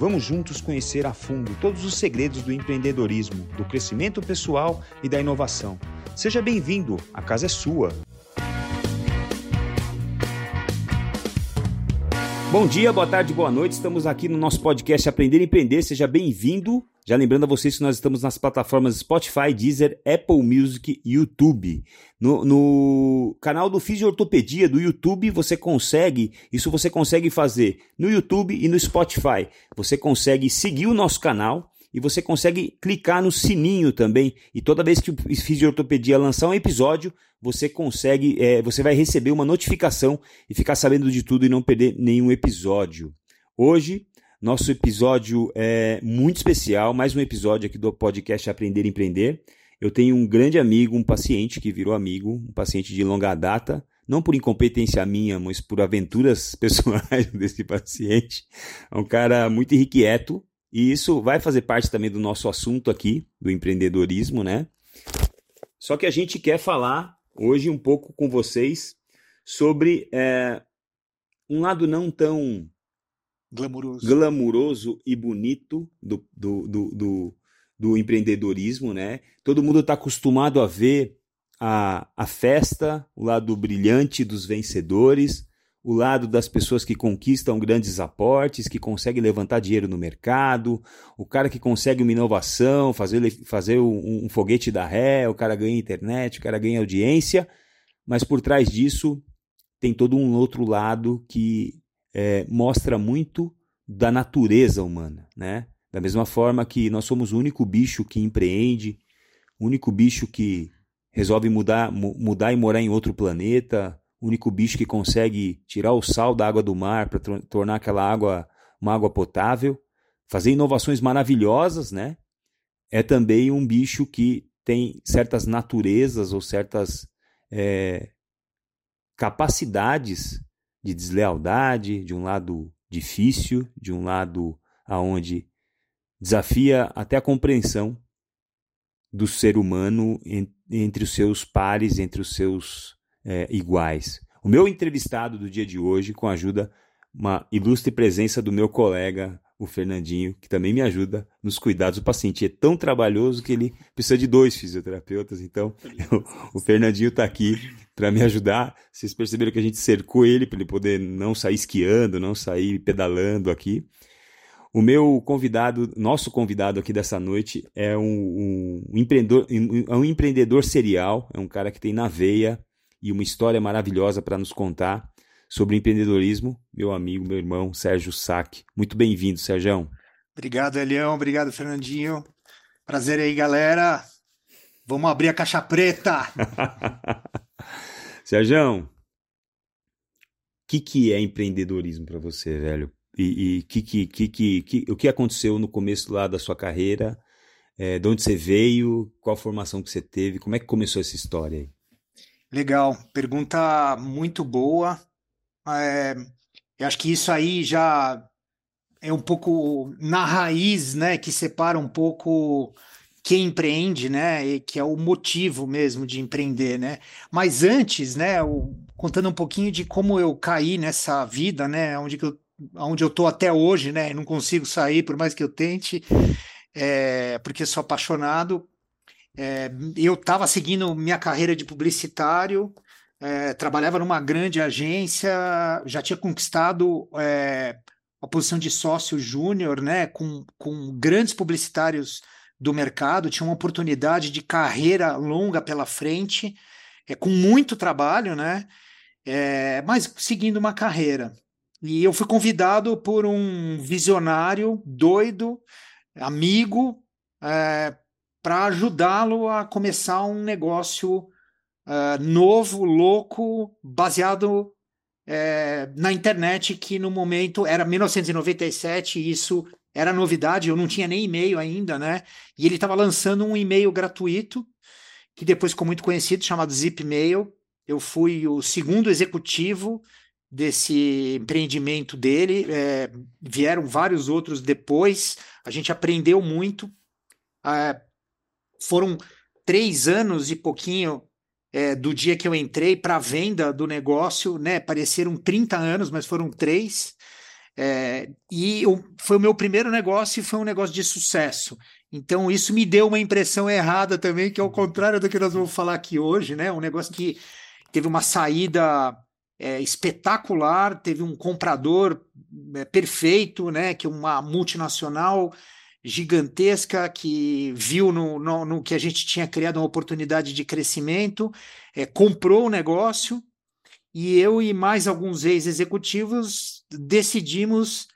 Vamos juntos conhecer a fundo todos os segredos do empreendedorismo, do crescimento pessoal e da inovação. Seja bem-vindo, a casa é sua. Bom dia, boa tarde, boa noite. Estamos aqui no nosso podcast Aprender e Empreender. Seja bem-vindo. Já lembrando a vocês que nós estamos nas plataformas Spotify, Deezer, Apple Music e YouTube. No, no canal do Fisiortopedia do YouTube você consegue, isso você consegue fazer no YouTube e no Spotify. Você consegue seguir o nosso canal e você consegue clicar no sininho também. E toda vez que o Fisiortopedia lançar um episódio, você consegue, é, você vai receber uma notificação e ficar sabendo de tudo e não perder nenhum episódio. Hoje, nosso episódio é muito especial, mais um episódio aqui do podcast Aprender e Empreender. Eu tenho um grande amigo, um paciente que virou amigo, um paciente de longa data, não por incompetência minha, mas por aventuras pessoais desse paciente. É um cara muito irrequieto, e isso vai fazer parte também do nosso assunto aqui, do empreendedorismo, né? Só que a gente quer falar hoje um pouco com vocês sobre é, um lado não tão glamuroso, glamuroso e bonito do, do, do, do, do empreendedorismo, né? Todo mundo está acostumado a ver a, a festa, o lado brilhante dos vencedores, o lado das pessoas que conquistam grandes aportes, que conseguem levantar dinheiro no mercado, o cara que consegue uma inovação, fazer, fazer um, um foguete da ré, o cara ganha internet, o cara ganha audiência, mas por trás disso tem todo um outro lado que é, mostra muito da natureza humana, né? Da mesma forma que nós somos o único bicho que empreende, o único bicho que resolve mudar, mudar e morar em outro planeta, o único bicho que consegue tirar o sal da água do mar para tornar aquela água uma água potável, fazer inovações maravilhosas, né? É também um bicho que tem certas naturezas ou certas é, capacidades de deslealdade, de um lado difícil, de um lado aonde desafia até a compreensão do ser humano entre os seus pares, entre os seus é, iguais. O meu entrevistado do dia de hoje, com a ajuda, uma ilustre presença do meu colega, o Fernandinho, que também me ajuda nos cuidados. O paciente é tão trabalhoso que ele precisa de dois fisioterapeutas, então eu, o Fernandinho está aqui para me ajudar. Vocês perceberam que a gente cercou ele para ele poder não sair esquiando, não sair pedalando aqui. O meu convidado, nosso convidado aqui dessa noite é um, um, empreendedor, um, um empreendedor serial, é um cara que tem na veia e uma história maravilhosa para nos contar sobre empreendedorismo, meu amigo, meu irmão Sérgio Sack. Muito bem-vindo, Sérgio. Obrigado, Elião. Obrigado, Fernandinho. Prazer aí, galera. Vamos abrir a caixa preta. Sérgio, o que, que é empreendedorismo para você, velho? E, e que, que, que, que, o que aconteceu no começo lá da sua carreira? É, de onde você veio? Qual a formação que você teve? Como é que começou essa história aí? Legal, pergunta muito boa. É, eu acho que isso aí já é um pouco na raiz, né, que separa um pouco quem empreende, né, e que é o motivo mesmo de empreender, né. Mas antes, né, contando um pouquinho de como eu caí nessa vida, né, onde que eu, onde eu tô até hoje, né, não consigo sair por mais que eu tente, é, porque sou apaixonado. É, eu estava seguindo minha carreira de publicitário, é, trabalhava numa grande agência, já tinha conquistado é, a posição de sócio júnior, né, com, com grandes publicitários do mercado, tinha uma oportunidade de carreira longa pela frente, é, com muito trabalho, né, é, mas seguindo uma carreira. E eu fui convidado por um visionário doido, amigo, é, para ajudá-lo a começar um negócio uh, novo, louco, baseado é, na internet, que no momento era 1997, e isso era novidade, eu não tinha nem e-mail ainda, né? E ele estava lançando um e-mail gratuito que depois ficou muito conhecido, chamado Zipmail. Eu fui o segundo executivo desse empreendimento dele. É, vieram vários outros depois. A gente aprendeu muito. É, foram três anos e pouquinho é, do dia que eu entrei para a venda do negócio, né? Pareceram 30 anos, mas foram três. É, e eu, foi o meu primeiro negócio e foi um negócio de sucesso. Então, isso me deu uma impressão errada também, que é o contrário do que nós vamos falar aqui hoje, né? Um negócio que teve uma saída é, espetacular, teve um comprador é, perfeito, né? Que uma multinacional gigantesca que viu no, no, no, que a gente tinha criado uma oportunidade de crescimento, é, comprou o negócio e eu e mais alguns ex-executivos decidimos,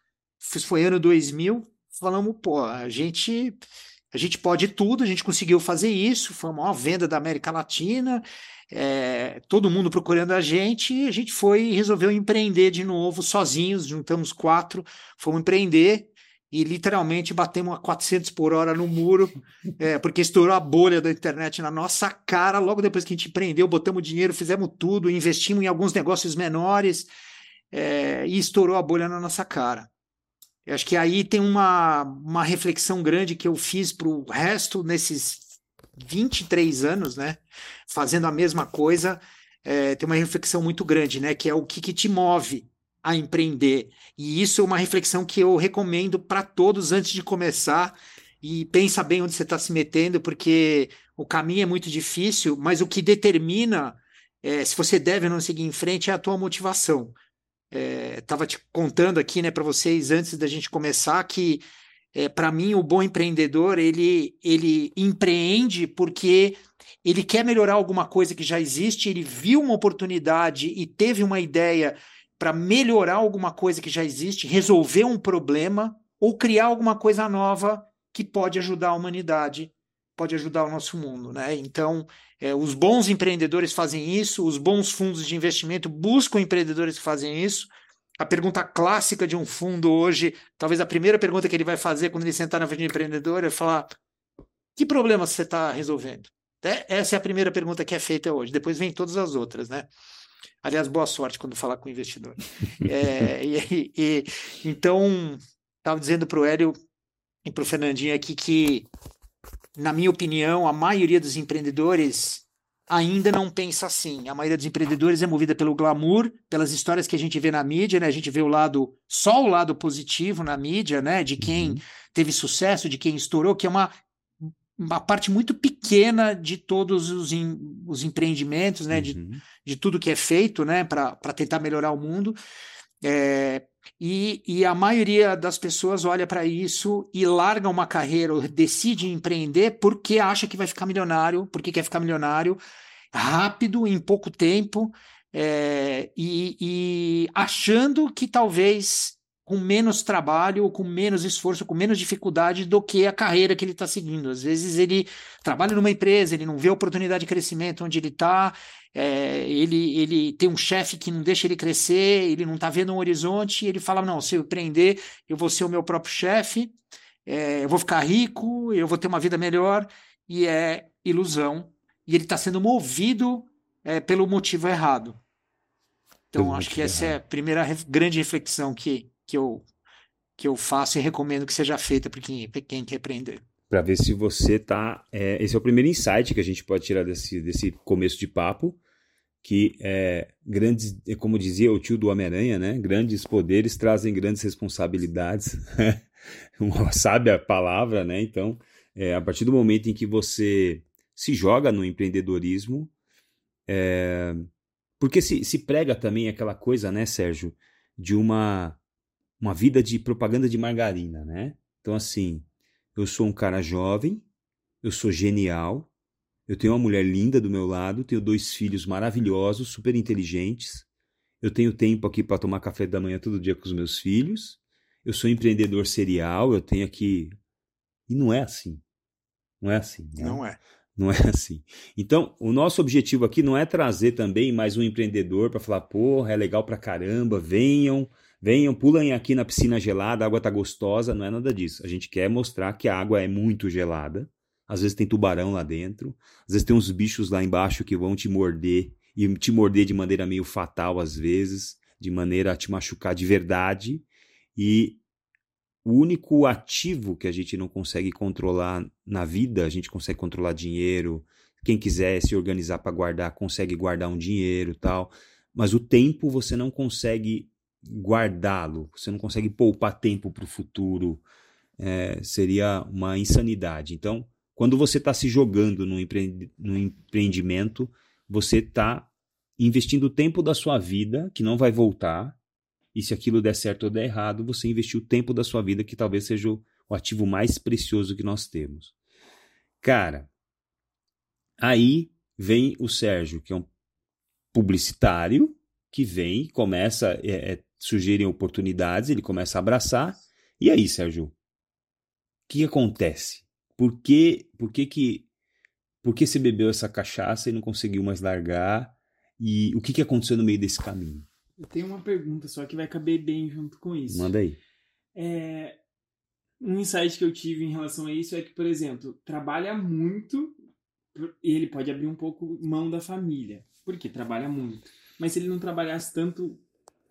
foi ano 2000, falamos, pô, a gente a gente pode tudo, a gente conseguiu fazer isso, foi a maior venda da América Latina, é, todo mundo procurando a gente, e a gente foi e resolveu empreender de novo, sozinhos, juntamos quatro, fomos empreender, e literalmente batemos a 400 por hora no muro, é, porque estourou a bolha da internet na nossa cara. Logo depois que a gente empreendeu, botamos dinheiro, fizemos tudo, investimos em alguns negócios menores é, e estourou a bolha na nossa cara. Eu acho que aí tem uma, uma reflexão grande que eu fiz para o resto nesses 23 anos, né? Fazendo a mesma coisa, é, tem uma reflexão muito grande, né? Que é o que, que te move a empreender. E isso é uma reflexão que eu recomendo para todos antes de começar. E pensa bem onde você está se metendo, porque o caminho é muito difícil, mas o que determina é, se você deve ou não seguir em frente é a tua motivação. Estava é, te contando aqui né, para vocês antes da gente começar que é, para mim o bom empreendedor ele, ele empreende porque ele quer melhorar alguma coisa que já existe, ele viu uma oportunidade e teve uma ideia para melhorar alguma coisa que já existe, resolver um problema ou criar alguma coisa nova que pode ajudar a humanidade, pode ajudar o nosso mundo, né? Então, é, os bons empreendedores fazem isso, os bons fundos de investimento buscam empreendedores que fazem isso. A pergunta clássica de um fundo hoje, talvez a primeira pergunta que ele vai fazer quando ele sentar na frente do empreendedor é falar: que problema você está resolvendo? É, essa é a primeira pergunta que é feita hoje. Depois vem todas as outras, né? Aliás, boa sorte quando falar com o investidor. é, e, e, então, estava dizendo para o Hélio e para o Fernandinho aqui que, na minha opinião, a maioria dos empreendedores ainda não pensa assim. A maioria dos empreendedores é movida pelo glamour, pelas histórias que a gente vê na mídia, né? A gente vê o lado, só o lado positivo na mídia, né? De quem uhum. teve sucesso, de quem estourou, que é uma uma parte muito pequena de todos os, em, os empreendimentos, né, uhum. de, de tudo que é feito né, para tentar melhorar o mundo. É, e, e, a maioria das pessoas olha para isso e larga uma carreira, ou decide empreender porque acha que vai ficar milionário, porque quer ficar milionário rápido, em pouco tempo, é, e, e achando que talvez com menos trabalho, com menos esforço, com menos dificuldade do que a carreira que ele está seguindo. Às vezes ele trabalha numa empresa, ele não vê oportunidade de crescimento onde ele está, é, ele, ele tem um chefe que não deixa ele crescer, ele não está vendo um horizonte, e ele fala: não, se eu empreender, eu vou ser o meu próprio chefe, é, eu vou ficar rico, eu vou ter uma vida melhor, e é ilusão. E ele está sendo movido é, pelo motivo errado. Então, acho que essa é a primeira grande reflexão que, que eu, que eu faço e recomendo que seja feita para quem, quem quer aprender. Para ver se você tá. É, esse é o primeiro insight que a gente pode tirar desse, desse começo de papo. Que é, grandes, é como dizia o tio do Homem-Aranha, né? Grandes poderes trazem grandes responsabilidades. Uma sábia palavra, né? Então, é, a partir do momento em que você se joga no empreendedorismo, é, porque se, se prega também aquela coisa, né, Sérgio, de uma uma vida de propaganda de margarina, né? Então, assim, eu sou um cara jovem, eu sou genial, eu tenho uma mulher linda do meu lado, tenho dois filhos maravilhosos, super inteligentes, eu tenho tempo aqui para tomar café da manhã todo dia com os meus filhos, eu sou empreendedor serial, eu tenho aqui. E não é assim. Não é assim. Né? Não é. Não é assim. Então, o nosso objetivo aqui não é trazer também mais um empreendedor para falar, porra, é legal pra caramba, venham, venham, pulem aqui na piscina gelada, a água tá gostosa, não é nada disso. A gente quer mostrar que a água é muito gelada, às vezes tem tubarão lá dentro, às vezes tem uns bichos lá embaixo que vão te morder e te morder de maneira meio fatal às vezes, de maneira a te machucar de verdade. E o único ativo que a gente não consegue controlar na vida, a gente consegue controlar dinheiro, quem quiser se organizar para guardar, consegue guardar um dinheiro tal. Mas o tempo você não consegue guardá-lo, você não consegue poupar tempo para o futuro. É, seria uma insanidade. Então, quando você está se jogando no, empreend no empreendimento, você está investindo o tempo da sua vida, que não vai voltar, e se aquilo der certo ou der errado, você investiu o tempo da sua vida, que talvez seja o, o ativo mais precioso que nós temos. Cara, aí vem o Sérgio, que é um publicitário, que vem, começa, é, é, sugerem oportunidades, ele começa a abraçar. E aí, Sérgio? O que acontece? Por que, por que que por que você bebeu essa cachaça e não conseguiu mais largar? E o que, que aconteceu no meio desse caminho? Eu tenho uma pergunta só que vai caber bem junto com isso. Manda aí. É, um insight que eu tive em relação a isso é que, por exemplo, trabalha muito e ele pode abrir um pouco mão da família. Porque trabalha muito. Mas se ele não trabalhasse tanto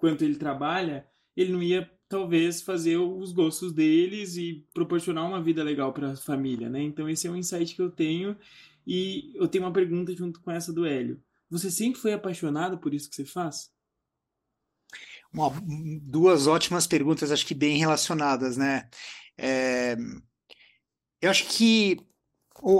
quanto ele trabalha, ele não ia talvez fazer os gostos deles e proporcionar uma vida legal para a família, né? Então esse é um insight que eu tenho e eu tenho uma pergunta junto com essa do Hélio. Você sempre foi apaixonado por isso que você faz? Uma, duas ótimas perguntas, acho que bem relacionadas, né? É, eu acho que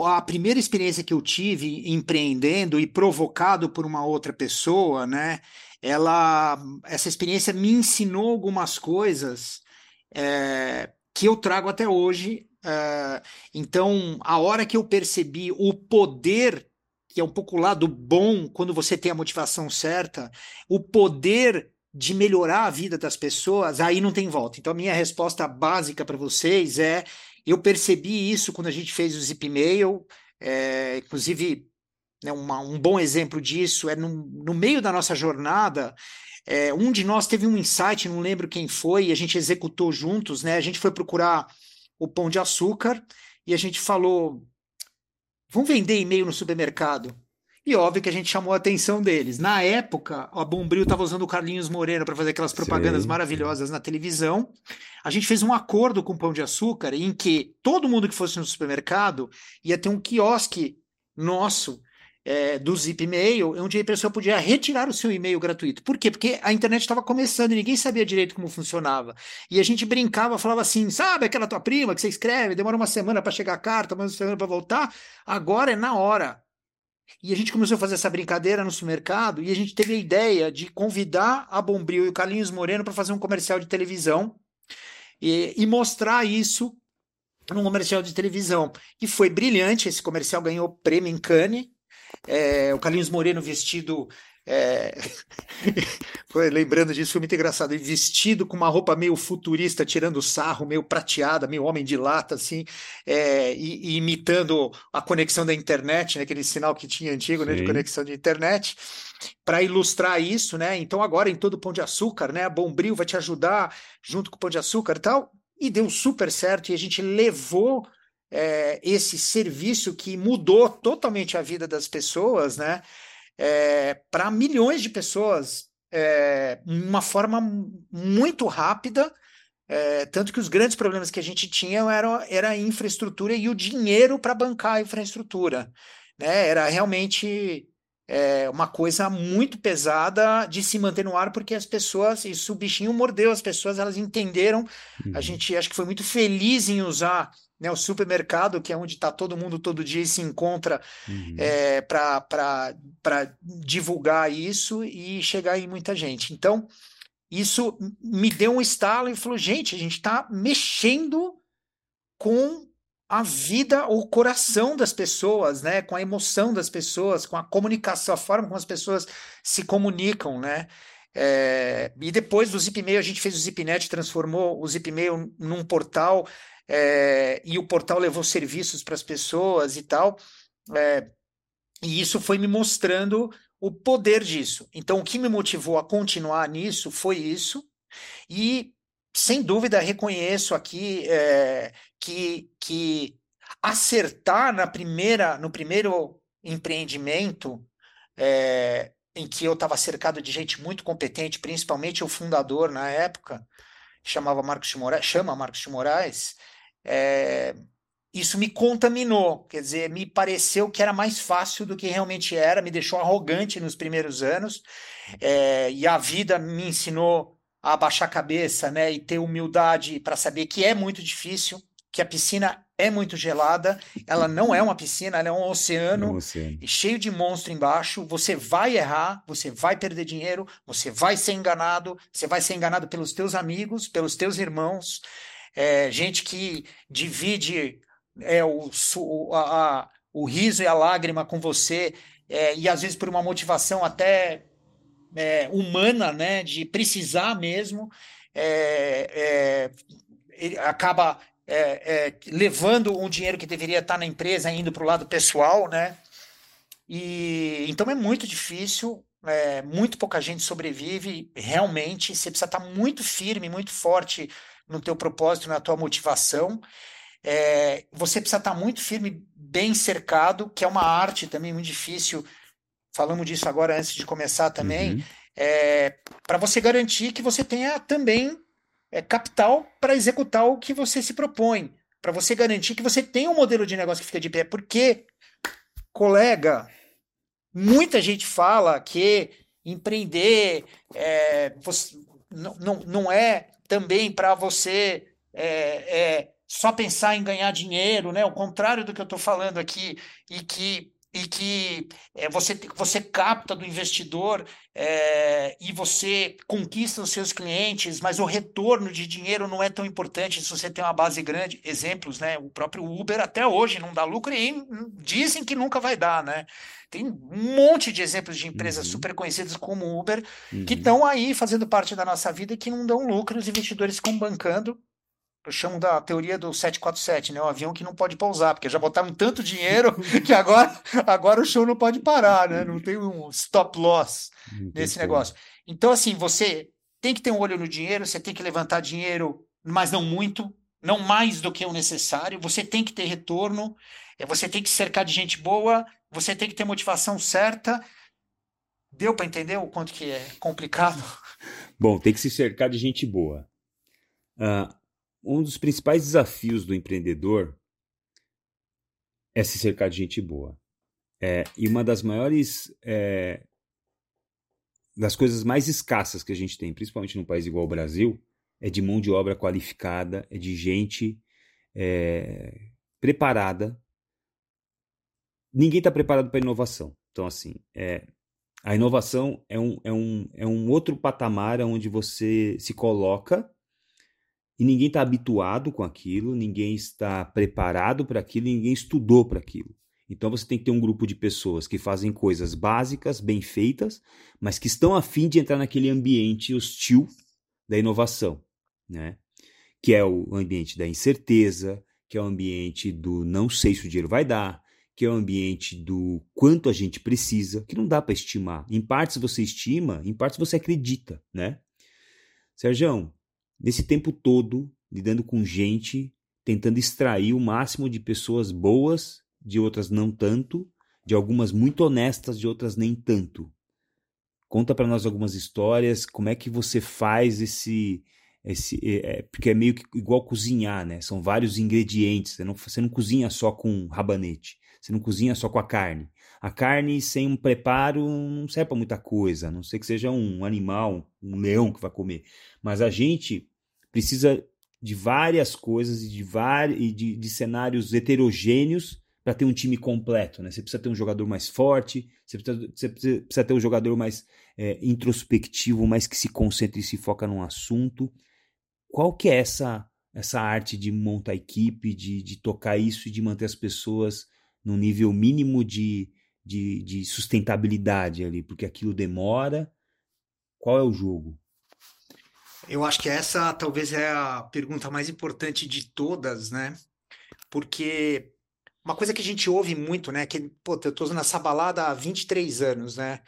a primeira experiência que eu tive empreendendo e provocado por uma outra pessoa, né? Ela, essa experiência me ensinou algumas coisas é, que eu trago até hoje. É, então, a hora que eu percebi o poder, que é um pouco o lado bom quando você tem a motivação certa, o poder de melhorar a vida das pessoas, aí não tem volta. Então, a minha resposta básica para vocês é eu percebi isso quando a gente fez o Zip Mail, é, inclusive né, uma, um bom exemplo disso é no, no meio da nossa jornada. É, um de nós teve um insight, não lembro quem foi, e a gente executou juntos, né? A gente foi procurar o pão de açúcar e a gente falou: vamos vender e-mail no supermercado. E óbvio que a gente chamou a atenção deles. Na época, a Bombril estava usando o Carlinhos Moreno para fazer aquelas propagandas Sim. maravilhosas na televisão. A gente fez um acordo com o Pão de Açúcar em que todo mundo que fosse no supermercado ia ter um quiosque nosso é, do Zip Mail, onde a pessoa podia retirar o seu e-mail gratuito. Por quê? Porque a internet estava começando e ninguém sabia direito como funcionava. E a gente brincava, falava assim: sabe aquela tua prima que você escreve, demora uma semana para chegar a carta, uma semana para voltar? Agora é na hora. E a gente começou a fazer essa brincadeira no supermercado e a gente teve a ideia de convidar a Bombril e o Carlinhos Moreno para fazer um comercial de televisão e, e mostrar isso num comercial de televisão. E foi brilhante, esse comercial ganhou prêmio em Cannes. É, o Carlinhos Moreno vestido é... Foi, lembrando disso, foi muito engraçado. Ele vestido com uma roupa meio futurista, tirando sarro, meio prateada, meio homem de lata, assim, é, e, e, imitando a conexão da internet, né, aquele sinal que tinha antigo né, de conexão de internet, para ilustrar isso, né? Então, agora em todo o Pão de Açúcar, né? A Bombril vai te ajudar junto com o Pão de Açúcar e tal. E deu super certo, e a gente levou é, esse serviço que mudou totalmente a vida das pessoas, né? é, para milhões de pessoas, é, uma forma muito rápida. É, tanto que os grandes problemas que a gente tinha eram era a infraestrutura e o dinheiro para bancar a infraestrutura. Né? Era realmente é, uma coisa muito pesada de se manter no ar, porque as pessoas, isso o bichinho mordeu as pessoas, elas entenderam. Uhum. A gente acho que foi muito feliz em usar né, o supermercado, que é onde está todo mundo todo dia e se encontra uhum. é, para divulgar isso e chegar em muita gente. Então, isso me deu um estalo e falou: gente, a gente está mexendo com a vida, o coração das pessoas, né? Com a emoção das pessoas, com a comunicação, a forma como as pessoas se comunicam, né? É, e depois do Zipmail, a gente fez o Zipnet, transformou o Zipmail num portal é, e o portal levou serviços para as pessoas e tal. É, e isso foi me mostrando o poder disso. Então, o que me motivou a continuar nisso foi isso. E, sem dúvida, reconheço aqui é, que, que acertar na primeira, no primeiro empreendimento, é, em que eu estava cercado de gente muito competente, principalmente o fundador na época, chamava Marcos de Moraes, chama Marcos de Moraes, é, isso me contaminou, quer dizer, me pareceu que era mais fácil do que realmente era, me deixou arrogante nos primeiros anos, é, e a vida me ensinou a abaixar a cabeça, né, e ter humildade para saber que é muito difícil, que a piscina é muito gelada, ela não é uma piscina, ela é um oceano, é um oceano. cheio de monstro embaixo. Você vai errar, você vai perder dinheiro, você vai ser enganado, você vai ser enganado pelos teus amigos, pelos teus irmãos, é, gente que divide é, o, a, o riso e a lágrima com você, é, e às vezes por uma motivação até é, humana, né, de precisar mesmo, é, é, acaba é, é, levando um dinheiro que deveria estar na empresa indo para o lado pessoal, né? E então é muito difícil, muito pouca gente sobrevive. Realmente, você precisa estar muito firme, muito forte no teu propósito, na tua motivação. É, você precisa estar muito firme, bem cercado, que é uma arte também muito difícil. Falamos disso agora antes de começar também. Uhum. É, para você garantir que você tenha também é, capital para executar o que você se propõe, para você garantir que você tem um modelo de negócio que fica de pé. Porque, colega, muita gente fala que empreender é, você, não, não, não é também para você é, é, só pensar em ganhar dinheiro, né? O contrário do que eu estou falando aqui, e que e que é, você, você capta do investidor é, e você conquista os seus clientes, mas o retorno de dinheiro não é tão importante se você tem uma base grande. Exemplos, né? O próprio Uber até hoje não dá lucro e dizem que nunca vai dar, né? Tem um monte de exemplos de empresas uhum. super conhecidas como Uber uhum. que estão aí fazendo parte da nossa vida e que não dão lucro, os investidores ficam bancando eu chamo da teoria do 747, né? O avião que não pode pousar, porque já botaram tanto dinheiro que agora, agora o show não pode parar, né? Não tem um stop loss nesse negócio. Então, assim, você tem que ter um olho no dinheiro, você tem que levantar dinheiro, mas não muito, não mais do que o necessário. Você tem que ter retorno, é, você tem que cercar de gente boa, você tem que ter motivação certa. Deu para entender o quanto que é complicado? Bom, tem que se cercar de gente boa. Uh, um dos principais desafios do empreendedor é se cercar de gente boa. É, e uma das maiores. É, das coisas mais escassas que a gente tem, principalmente num país igual o Brasil, é de mão de obra qualificada, é de gente é, preparada. Ninguém está preparado para inovação. Então, assim, é, a inovação é um, é, um, é um outro patamar onde você se coloca e ninguém está habituado com aquilo, ninguém está preparado para aquilo, ninguém estudou para aquilo. Então você tem que ter um grupo de pessoas que fazem coisas básicas, bem feitas, mas que estão afim de entrar naquele ambiente hostil da inovação, né? Que é o ambiente da incerteza, que é o ambiente do não sei se o dinheiro vai dar, que é o ambiente do quanto a gente precisa, que não dá para estimar. Em partes você estima, em partes você acredita, né? Sérgio, nesse tempo todo lidando com gente, tentando extrair o máximo de pessoas boas, de outras não tanto, de algumas muito honestas, de outras nem tanto. Conta para nós algumas histórias, como é que você faz esse esse é, porque é meio que igual cozinhar, né? São vários ingredientes. Você não, você não cozinha só com rabanete. Você não cozinha só com a carne. A carne sem um preparo não serve para muita coisa, a não sei que seja um animal, um leão que vai comer. Mas a gente precisa de várias coisas e de, e de, de cenários heterogêneos para ter um time completo. Né? Você precisa ter um jogador mais forte, você precisa, você precisa ter um jogador mais é, introspectivo, mais que se concentra e se foca num assunto. Qual que é essa, essa arte de montar equipe, de, de tocar isso e de manter as pessoas no nível mínimo de, de, de sustentabilidade ali? Porque aquilo demora. Qual é o jogo? Eu acho que essa talvez é a pergunta mais importante de todas, né? Porque uma coisa que a gente ouve muito, né? Que, pô, eu tô nessa balada há 23 anos, né?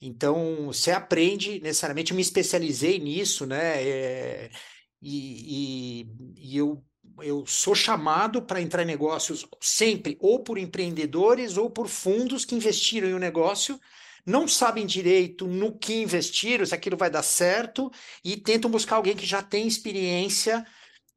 Então, você aprende necessariamente, eu me especializei nisso, né? É, e, e, e, eu eu sou chamado para entrar em negócios sempre ou por empreendedores ou por fundos que investiram em um negócio, não sabem direito no que investiram, se aquilo vai dar certo, e tentam buscar alguém que já tem experiência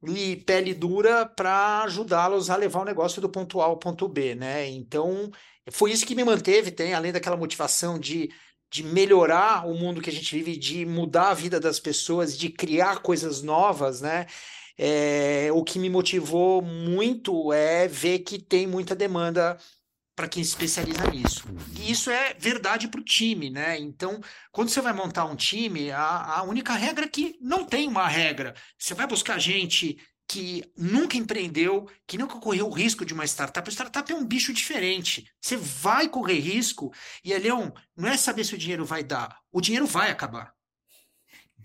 e pele dura para ajudá-los a levar o negócio do ponto A ao ponto B, né? Então, foi isso que me manteve, tem, além daquela motivação de, de melhorar o mundo que a gente vive, de mudar a vida das pessoas, de criar coisas novas, né? É, o que me motivou muito é ver que tem muita demanda para quem se especializa nisso. E isso é verdade para o time, né? Então, quando você vai montar um time, a, a única regra é que não tem uma regra. Você vai buscar gente que nunca empreendeu, que nunca correu o risco de uma startup. A startup é um bicho diferente. Você vai correr risco e, Leon, não é saber se o dinheiro vai dar. O dinheiro vai acabar.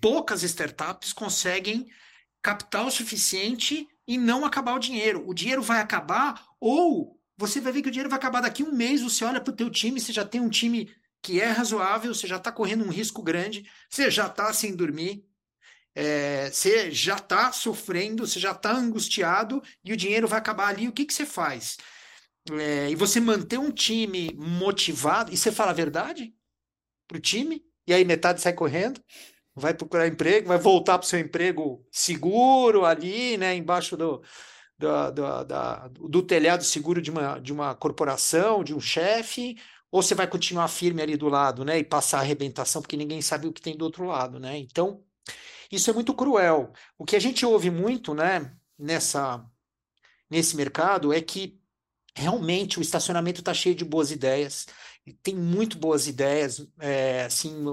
Poucas startups conseguem capital suficiente e não acabar o dinheiro. O dinheiro vai acabar ou você vai ver que o dinheiro vai acabar daqui um mês, você olha para o teu time, você já tem um time que é razoável, você já está correndo um risco grande, você já está sem dormir, é, você já está sofrendo, você já está angustiado e o dinheiro vai acabar ali. O que, que você faz? É, e você manter um time motivado, e você fala a verdade para o time, e aí metade sai correndo, vai procurar emprego, vai voltar para o seu emprego seguro ali, né, embaixo do, do, do, da, do telhado seguro de uma, de uma corporação, de um chefe, ou você vai continuar firme ali do lado, né, e passar a arrebentação, porque ninguém sabe o que tem do outro lado, né? Então, isso é muito cruel. O que a gente ouve muito, né, nessa nesse mercado é que realmente o estacionamento está cheio de boas ideias, tem muito boas ideias, é, assim,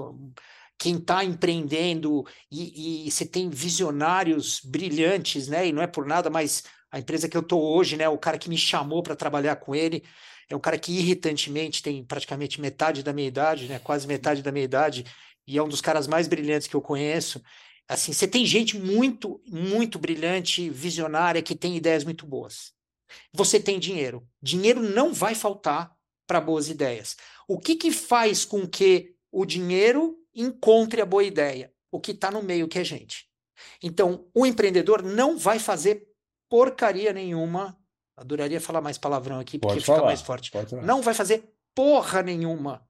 quem está empreendendo e, e, você tem visionários brilhantes, né? E não é por nada, mas a empresa que eu estou hoje, né? O cara que me chamou para trabalhar com ele é um cara que irritantemente tem praticamente metade da minha idade, né? Quase metade da minha idade e é um dos caras mais brilhantes que eu conheço. Assim, você tem gente muito, muito brilhante, visionária, que tem ideias muito boas. Você tem dinheiro. Dinheiro não vai faltar para boas ideias. O que, que faz com que o dinheiro encontre a boa ideia? O que está no meio, que é gente. Então, o empreendedor não vai fazer porcaria nenhuma. Adoraria falar mais palavrão aqui, porque fica mais forte. Não vai fazer porra nenhuma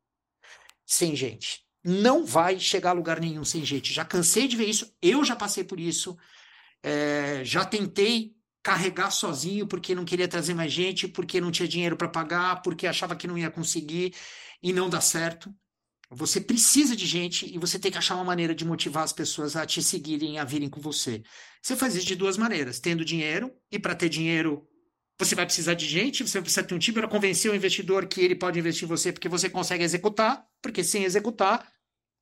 sem gente. Não vai chegar a lugar nenhum sem gente. Já cansei de ver isso, eu já passei por isso. É, já tentei carregar sozinho porque não queria trazer mais gente, porque não tinha dinheiro para pagar, porque achava que não ia conseguir e não dá certo. Você precisa de gente e você tem que achar uma maneira de motivar as pessoas a te seguirem, a virem com você. Você faz isso de duas maneiras: tendo dinheiro, e para ter dinheiro, você vai precisar de gente, você precisa ter um time para convencer o investidor que ele pode investir em você porque você consegue executar, porque sem executar,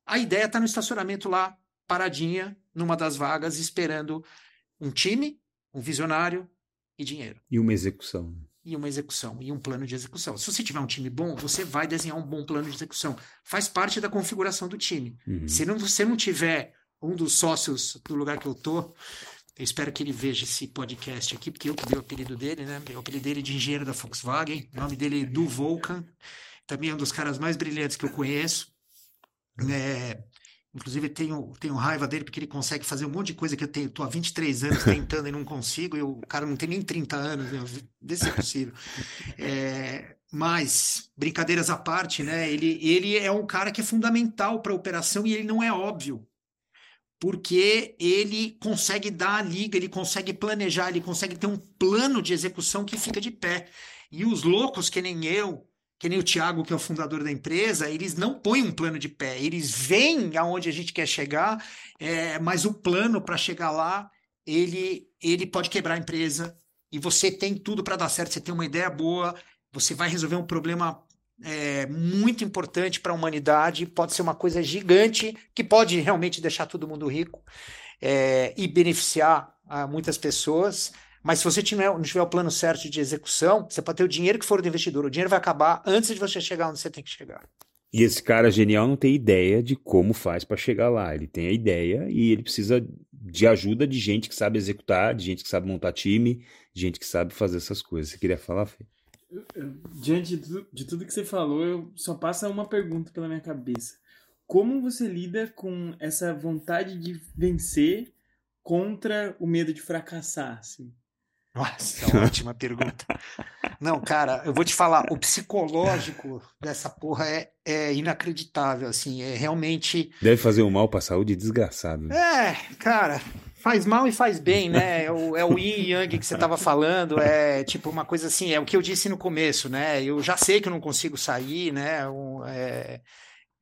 a ideia está no estacionamento lá, paradinha, numa das vagas, esperando um time, um visionário e dinheiro. E uma execução e uma execução e um plano de execução. Se você tiver um time bom, você vai desenhar um bom plano de execução. Faz parte da configuração do time. Uhum. Se não, você não tiver um dos sócios do lugar que eu tô, eu espero que ele veja esse podcast aqui, porque eu que dei o apelido dele, né? O apelido dele é de engenheiro da Volkswagen. O nome dele é Du Volcan. Também é um dos caras mais brilhantes que eu conheço. É, Inclusive, tenho, tenho raiva dele porque ele consegue fazer um monte de coisa que eu tenho, tô há 23 anos tentando e não consigo, e o cara não tem nem 30 anos, né? vê se é possível. É, mas, brincadeiras à parte, né? Ele, ele é um cara que é fundamental para a operação e ele não é óbvio. Porque ele consegue dar a liga, ele consegue planejar, ele consegue ter um plano de execução que fica de pé. E os loucos, que nem eu, que nem o Thiago, que é o fundador da empresa, eles não põem um plano de pé, eles veem aonde a gente quer chegar, é, mas o plano para chegar lá, ele, ele pode quebrar a empresa, e você tem tudo para dar certo, você tem uma ideia boa, você vai resolver um problema é, muito importante para a humanidade, pode ser uma coisa gigante, que pode realmente deixar todo mundo rico é, e beneficiar muitas pessoas, mas se você tiver, não tiver o plano certo de execução, você pode ter o dinheiro que for do investidor. O dinheiro vai acabar antes de você chegar onde você tem que chegar. E esse cara genial não tem ideia de como faz para chegar lá. Ele tem a ideia e ele precisa de ajuda de gente que sabe executar, de gente que sabe montar time, de gente que sabe fazer essas coisas. Você queria falar, Fê? Diante de, de tudo que você falou, eu só passa uma pergunta pela minha cabeça. Como você lida com essa vontade de vencer contra o medo de fracassar? Assim? Nossa, ótima pergunta. Não, cara, eu vou te falar, o psicológico dessa porra é, é inacreditável, assim, é realmente... Deve fazer um mal pra saúde desgraçado. Né? É, cara, faz mal e faz bem, né? É o, é o yin yang que você tava falando, é tipo uma coisa assim, é o que eu disse no começo, né? Eu já sei que eu não consigo sair, né? Um, é,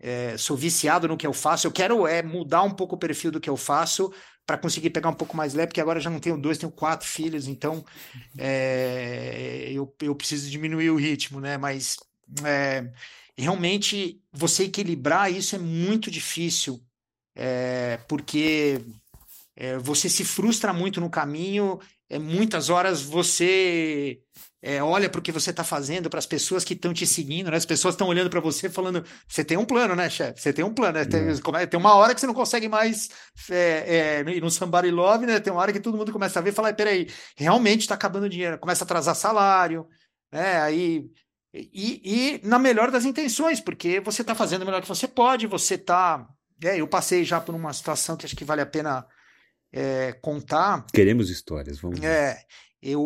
é, sou viciado no que eu faço, eu quero é mudar um pouco o perfil do que eu faço, para conseguir pegar um pouco mais leve, porque agora já não tenho dois, tenho quatro filhos, então é, eu, eu preciso diminuir o ritmo, né? Mas é, realmente você equilibrar isso é muito difícil, é, porque você se frustra muito no caminho, é, muitas horas você é, olha para o que você está fazendo, para as pessoas que estão te seguindo, né? As pessoas estão olhando para você falando, você tem um plano, né, chefe? Você tem um plano, né? Tem, é. tem, uma hora que você não consegue mais é, é, ir no Somebody Love, né? Tem uma hora que todo mundo começa a ver e fala, peraí, realmente está acabando o dinheiro, começa a atrasar salário, né? Aí e, e, na melhor das intenções, porque você está fazendo o melhor que você pode, você está. É, eu passei já por uma situação que acho que vale a pena é, contar. Queremos histórias, vamos. É, eu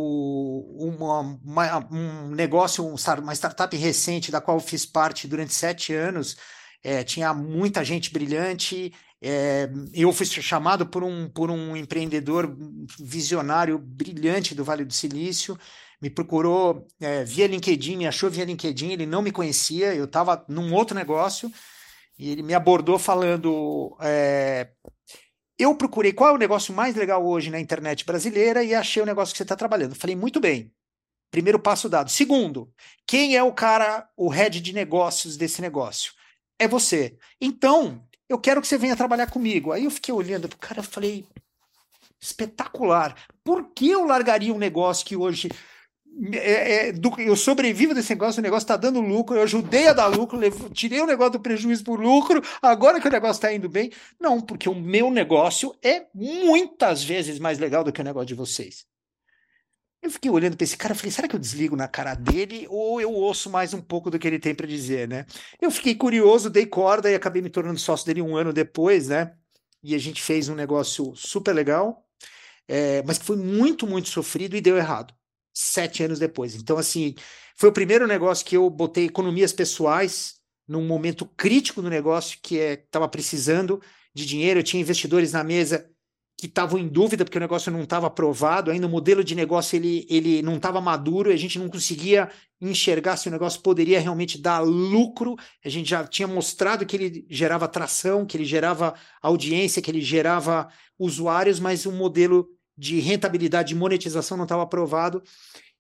uma, uma, um negócio, uma startup recente da qual eu fiz parte durante sete anos, é, tinha muita gente brilhante. É, eu fui chamado por um, por um empreendedor visionário brilhante do Vale do Silício, me procurou é, via LinkedIn, me achou via LinkedIn, ele não me conhecia, eu estava num outro negócio, e ele me abordou falando: é, eu procurei qual é o negócio mais legal hoje na internet brasileira e achei o negócio que você está trabalhando. Falei, muito bem. Primeiro passo dado. Segundo, quem é o cara, o head de negócios desse negócio? É você. Então, eu quero que você venha trabalhar comigo. Aí eu fiquei olhando pro cara e falei, espetacular. Por que eu largaria um negócio que hoje é, é, do, eu sobrevivo desse negócio, o negócio está dando lucro, eu ajudei a dar lucro, levo, tirei o negócio do prejuízo por lucro, agora que o negócio está indo bem. Não, porque o meu negócio é muitas vezes mais legal do que o negócio de vocês. Eu fiquei olhando para esse cara, falei, será que eu desligo na cara dele ou eu ouço mais um pouco do que ele tem para dizer, né? Eu fiquei curioso, dei corda e acabei me tornando sócio dele um ano depois, né? E a gente fez um negócio super legal, é, mas que foi muito, muito sofrido e deu errado sete anos depois. Então, assim, foi o primeiro negócio que eu botei economias pessoais num momento crítico do negócio que estava é, precisando de dinheiro. Eu tinha investidores na mesa que estavam em dúvida porque o negócio não estava aprovado, ainda o modelo de negócio ele, ele não estava maduro, a gente não conseguia enxergar se o negócio poderia realmente dar lucro. A gente já tinha mostrado que ele gerava atração, que ele gerava audiência, que ele gerava usuários, mas o modelo de rentabilidade, de monetização não estava aprovado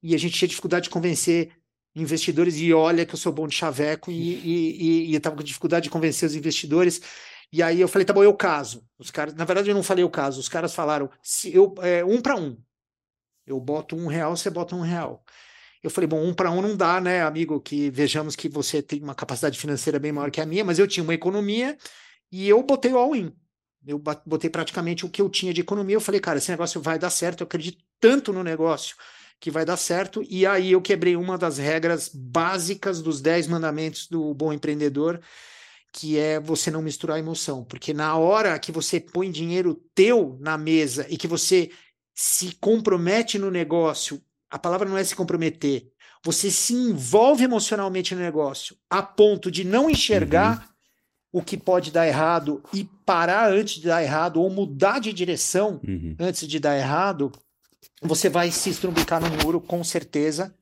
e a gente tinha dificuldade de convencer investidores e olha que eu sou bom de chaveco e estava com dificuldade de convencer os investidores e aí eu falei tá bom eu caso. Os caras na verdade eu não falei o caso. Os caras falaram se eu é, um para um. Eu boto um real você bota um real. Eu falei bom um para um não dá né amigo que vejamos que você tem uma capacidade financeira bem maior que a minha mas eu tinha uma economia e eu botei o all in eu botei praticamente o que eu tinha de economia. Eu falei, cara, esse negócio vai dar certo. Eu acredito tanto no negócio que vai dar certo. E aí eu quebrei uma das regras básicas dos 10 mandamentos do bom empreendedor, que é você não misturar emoção. Porque na hora que você põe dinheiro teu na mesa e que você se compromete no negócio, a palavra não é se comprometer, você se envolve emocionalmente no negócio a ponto de não enxergar. Uhum o que pode dar errado e parar antes de dar errado ou mudar de direção uhum. antes de dar errado, você vai se estrumbicar no muro com certeza.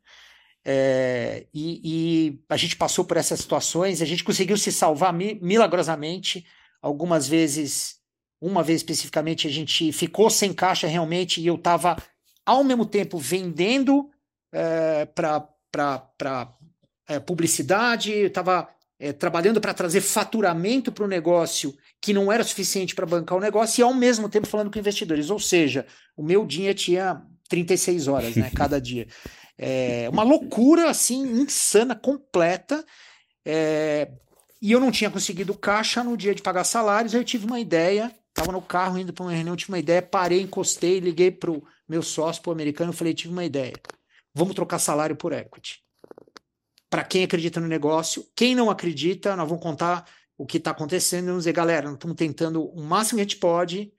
É, e, e, a gente passou por essas situações, a gente conseguiu se salvar mi milagrosamente. Algumas vezes, uma vez especificamente, a gente ficou sem caixa realmente e eu estava ao mesmo tempo vendendo é, para é, publicidade, eu estava é, trabalhando para trazer faturamento para o negócio que não era suficiente para bancar o negócio e ao mesmo tempo falando com investidores. Ou seja, o meu dia tinha 36 horas, né, cada dia. É uma loucura assim, insana, completa. É, e eu não tinha conseguido caixa no dia de pagar salários. Aí eu tive uma ideia, estava no carro indo para uma reunião, tive uma ideia, parei, encostei, liguei para o meu sócio, para o americano, falei: tive uma ideia. Vamos trocar salário por equity para quem acredita no negócio. Quem não acredita, nós vamos contar o que está acontecendo e vamos dizer, galera, nós estamos tentando o máximo que a gente pode,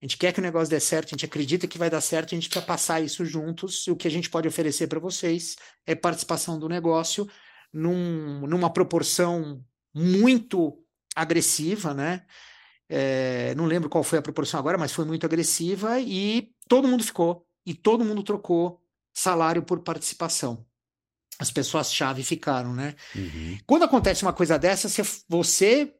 A gente quer que o negócio dê certo, a gente acredita que vai dar certo, a gente precisa passar isso juntos. E o que a gente pode oferecer para vocês é participação do negócio num, numa proporção muito agressiva, né? É, não lembro qual foi a proporção agora, mas foi muito agressiva e todo mundo ficou e todo mundo trocou salário por participação. As pessoas-chave ficaram, né? Uhum. Quando acontece uma coisa dessa, você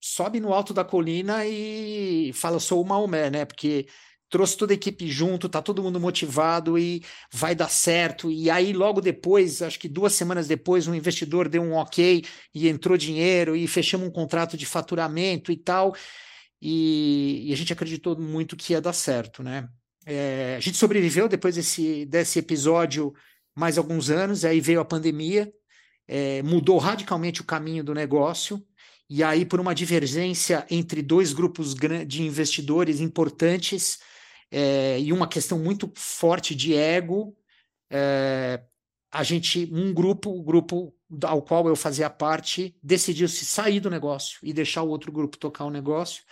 sobe no alto da colina e fala, sou o Maomé, né? Porque trouxe toda a equipe junto, tá todo mundo motivado e vai dar certo. E aí, logo depois, acho que duas semanas depois, um investidor deu um ok e entrou dinheiro e fechamos um contrato de faturamento e tal. E, e a gente acreditou muito que ia dar certo, né? É, a gente sobreviveu depois desse, desse episódio mais alguns anos, aí veio a pandemia, é, mudou radicalmente o caminho do negócio. E aí, por uma divergência entre dois grupos de investidores importantes é, e uma questão muito forte de ego, é, a gente, um grupo, o grupo ao qual eu fazia parte, decidiu se sair do negócio e deixar o outro grupo tocar o negócio.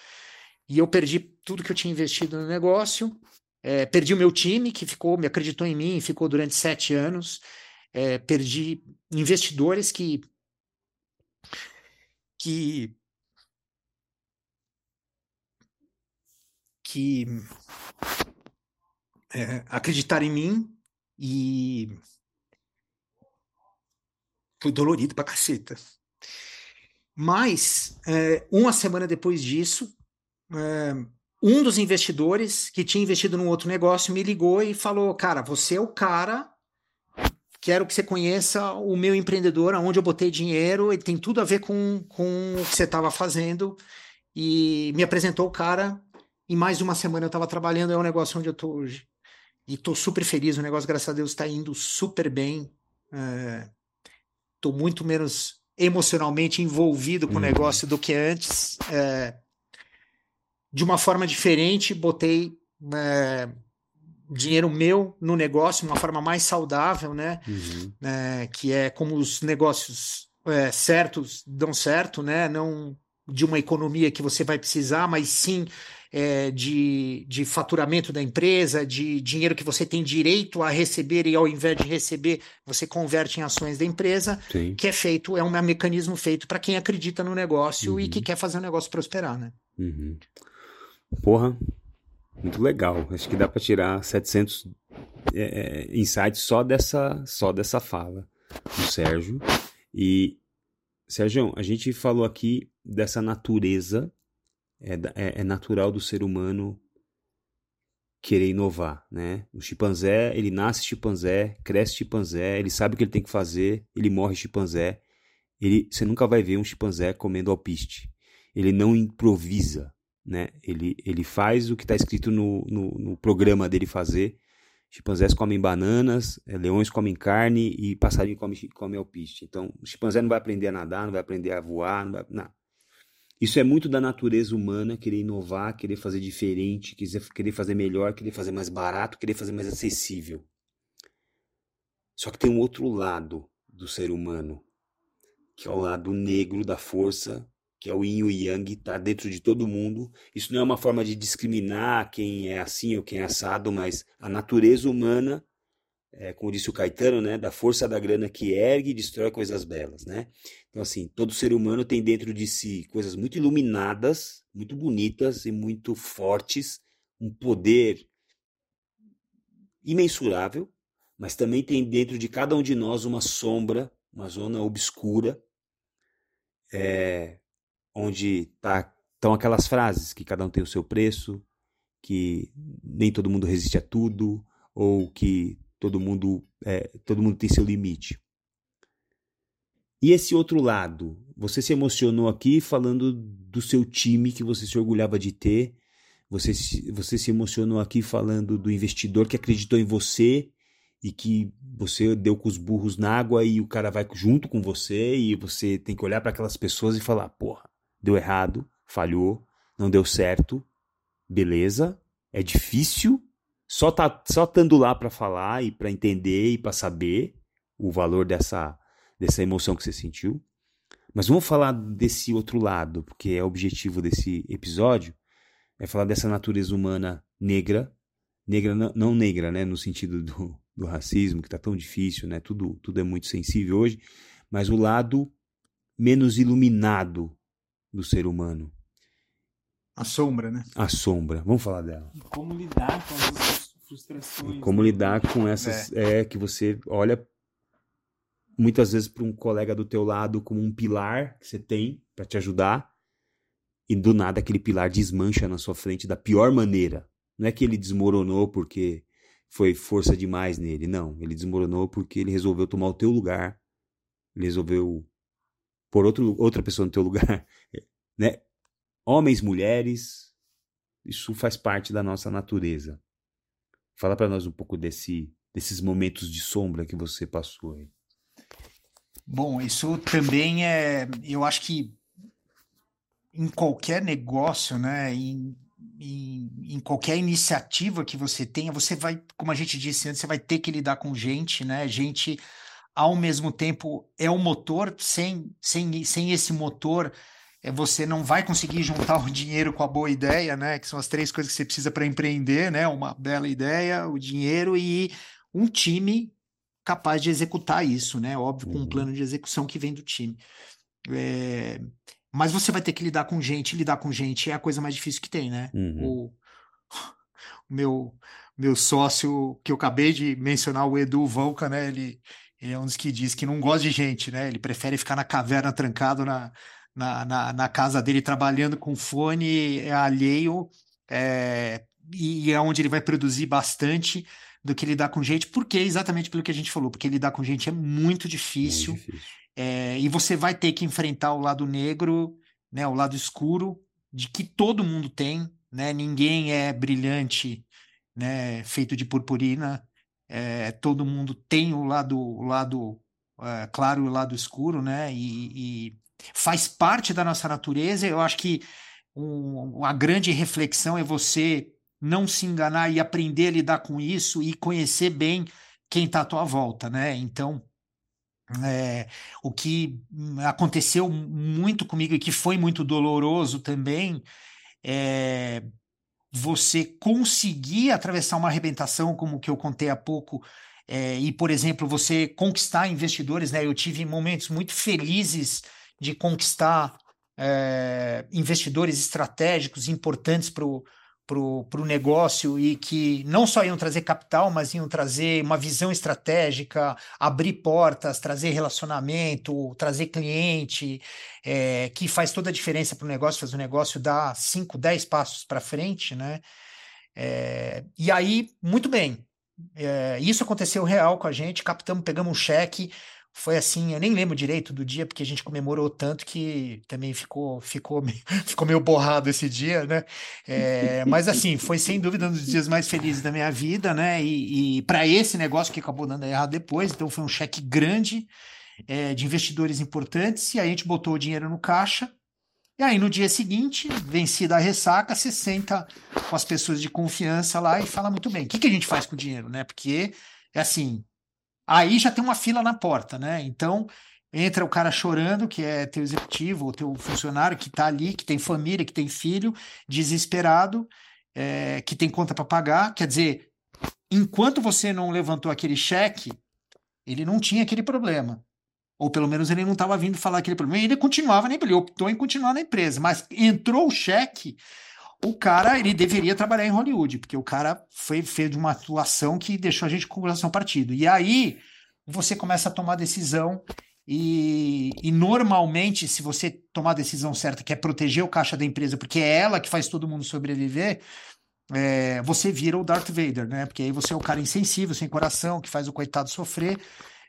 E eu perdi tudo que eu tinha investido no negócio, é, perdi o meu time, que ficou, me acreditou em mim, ficou durante sete anos. É, perdi investidores que que que é, acreditar em mim e foi dolorido pra caceta. Mas, é, uma semana depois disso, é, um dos investidores que tinha investido num outro negócio me ligou e falou: Cara, você é o cara quero que você conheça o meu empreendedor, aonde eu botei dinheiro, ele tem tudo a ver com, com o que você estava fazendo. E me apresentou o cara. Em mais de uma semana eu estava trabalhando, é o negócio onde eu estou hoje. E estou super feliz, o negócio, graças a Deus, está indo super bem. Estou é, muito menos emocionalmente envolvido com o uhum. negócio do que antes. É, de uma forma diferente, botei é, dinheiro meu no negócio, uma forma mais saudável, né? Uhum. É, que é como os negócios é, certos dão certo, né? Não de uma economia que você vai precisar, mas sim é, de, de faturamento da empresa, de dinheiro que você tem direito a receber e ao invés de receber, você converte em ações da empresa, sim. que é feito, é um mecanismo feito para quem acredita no negócio uhum. e que quer fazer o negócio prosperar, né? Uhum. Porra, muito legal. Acho que dá para tirar 700 é, é, insights só dessa, só dessa fala do Sérgio. E, Sérgio, a gente falou aqui dessa natureza, é, é, é natural do ser humano querer inovar, né? O chimpanzé, ele nasce chimpanzé, cresce chimpanzé, ele sabe o que ele tem que fazer, ele morre chimpanzé. Ele, você nunca vai ver um chimpanzé comendo alpiste. Ele não improvisa, né? Ele, ele faz o que está escrito no, no, no, programa dele fazer. Chimpanzés comem bananas, é, leões comem carne e passarinho come, come alpiste. Então, o chimpanzé não vai aprender a nadar, não vai aprender a voar, não vai, não. Isso é muito da natureza humana, querer inovar, querer fazer diferente, querer fazer melhor, querer fazer mais barato, querer fazer mais acessível. Só que tem um outro lado do ser humano, que é o lado negro da força que é o yin e o yang, está dentro de todo mundo. Isso não é uma forma de discriminar quem é assim ou quem é assado, mas a natureza humana, é, como disse o Caetano, né, da força da grana que ergue e destrói coisas belas, né? Então assim, todo ser humano tem dentro de si coisas muito iluminadas, muito bonitas e muito fortes, um poder imensurável, mas também tem dentro de cada um de nós uma sombra, uma zona obscura, é, onde tá, estão aquelas frases que cada um tem o seu preço, que nem todo mundo resiste a tudo, ou que todo mundo, é, todo mundo tem seu limite. E esse outro lado, você se emocionou aqui falando do seu time que você se orgulhava de ter, você, você se emocionou aqui falando do investidor que acreditou em você e que você deu com os burros na água e o cara vai junto com você e você tem que olhar para aquelas pessoas e falar, porra, deu errado, falhou, não deu certo, beleza, é difícil, só tá só estando lá para falar e para entender e para saber o valor dessa dessa emoção que você sentiu. Mas vamos falar desse outro lado, porque é o objetivo desse episódio. é falar dessa natureza humana negra, negra não, negra, né, no sentido do, do racismo, que está tão difícil, né, tudo, tudo é muito sensível hoje, mas o lado menos iluminado do ser humano. A sombra, né? A sombra. Vamos falar dela. Como lidar com as frustrações. Como né? lidar com essas. É. que você olha muitas vezes para um colega do teu lado como um pilar que você tem para te ajudar e do nada aquele pilar desmancha na sua frente da pior maneira. Não é que ele desmoronou porque foi força demais nele, não. Ele desmoronou porque ele resolveu tomar o teu lugar. Ele resolveu pôr outro, outra pessoa no teu lugar, né? Homens, mulheres, isso faz parte da nossa natureza. Fala para nós um pouco desse, desses momentos de sombra que você passou aí. Bom, isso também é, eu acho que em qualquer negócio, né, em, em, em, qualquer iniciativa que você tenha, você vai, como a gente disse antes, você vai ter que lidar com gente, né? Gente, ao mesmo tempo, é o motor, sem, sem, sem esse motor, é, você não vai conseguir juntar o dinheiro com a boa ideia, né? Que são as três coisas que você precisa para empreender, né? Uma bela ideia, o dinheiro e um time capaz de executar isso, né? Óbvio, com um uhum. plano de execução que vem do time. É... Mas você vai ter que lidar com gente, lidar com gente é a coisa mais difícil que tem, né? Uhum. O... o meu meu sócio que eu acabei de mencionar, o Edu Volca, né? Ele, ele é um dos que diz que não gosta de gente, né? Ele prefere ficar na caverna trancado na, na, na, na casa dele trabalhando com fone alheio é, e é onde ele vai produzir bastante do que lidar com gente, porque exatamente pelo que a gente falou, porque lidar com gente é muito difícil, difícil. É, e você vai ter que enfrentar o lado negro, né, o lado escuro, de que todo mundo tem, né, ninguém é brilhante, né, feito de purpurina, é, todo mundo tem o lado, o lado é, claro e o lado escuro, né, e, e, faz parte da nossa natureza. Eu acho que um, a grande reflexão é você não se enganar e aprender a lidar com isso e conhecer bem quem está à tua volta, né? Então, é, o que aconteceu muito comigo e que foi muito doloroso também é você conseguir atravessar uma arrebentação, como que eu contei há pouco, é, e, por exemplo, você conquistar investidores, né? Eu tive momentos muito felizes de conquistar é, investidores estratégicos importantes para o para o negócio e que não só iam trazer capital, mas iam trazer uma visão estratégica, abrir portas, trazer relacionamento, trazer cliente, é, que faz toda a diferença para o negócio, faz o negócio dar 5, 10 passos para frente, né? É, e aí, muito bem, é, isso aconteceu real com a gente, captamos, pegamos um cheque, foi assim, eu nem lembro direito do dia, porque a gente comemorou tanto que também ficou, ficou, ficou meio borrado esse dia, né? É, mas assim, foi sem dúvida um dos dias mais felizes da minha vida, né? E, e para esse negócio que acabou dando errado depois, então foi um cheque grande é, de investidores importantes, e a gente botou o dinheiro no caixa. E aí, no dia seguinte, vencida a ressaca, você senta com as pessoas de confiança lá e fala muito bem. O que, que a gente faz com o dinheiro, né? Porque é assim, aí já tem uma fila na porta, né? Então entra o cara chorando, que é teu executivo ou teu funcionário que está ali, que tem família, que tem filho, desesperado, é, que tem conta para pagar. Quer dizer, enquanto você não levantou aquele cheque, ele não tinha aquele problema. Ou pelo menos ele não estava vindo falar aquele problema. Ele continuava ele optou em continuar na empresa. Mas entrou o cheque, o cara ele deveria trabalhar em Hollywood, porque o cara foi fez uma atuação que deixou a gente com o coração partido. E aí você começa a tomar decisão e, e, normalmente, se você tomar a decisão certa, que é proteger o caixa da empresa, porque é ela que faz todo mundo sobreviver, é, você vira o Darth Vader, né? Porque aí você é o cara insensível, sem coração, que faz o coitado sofrer.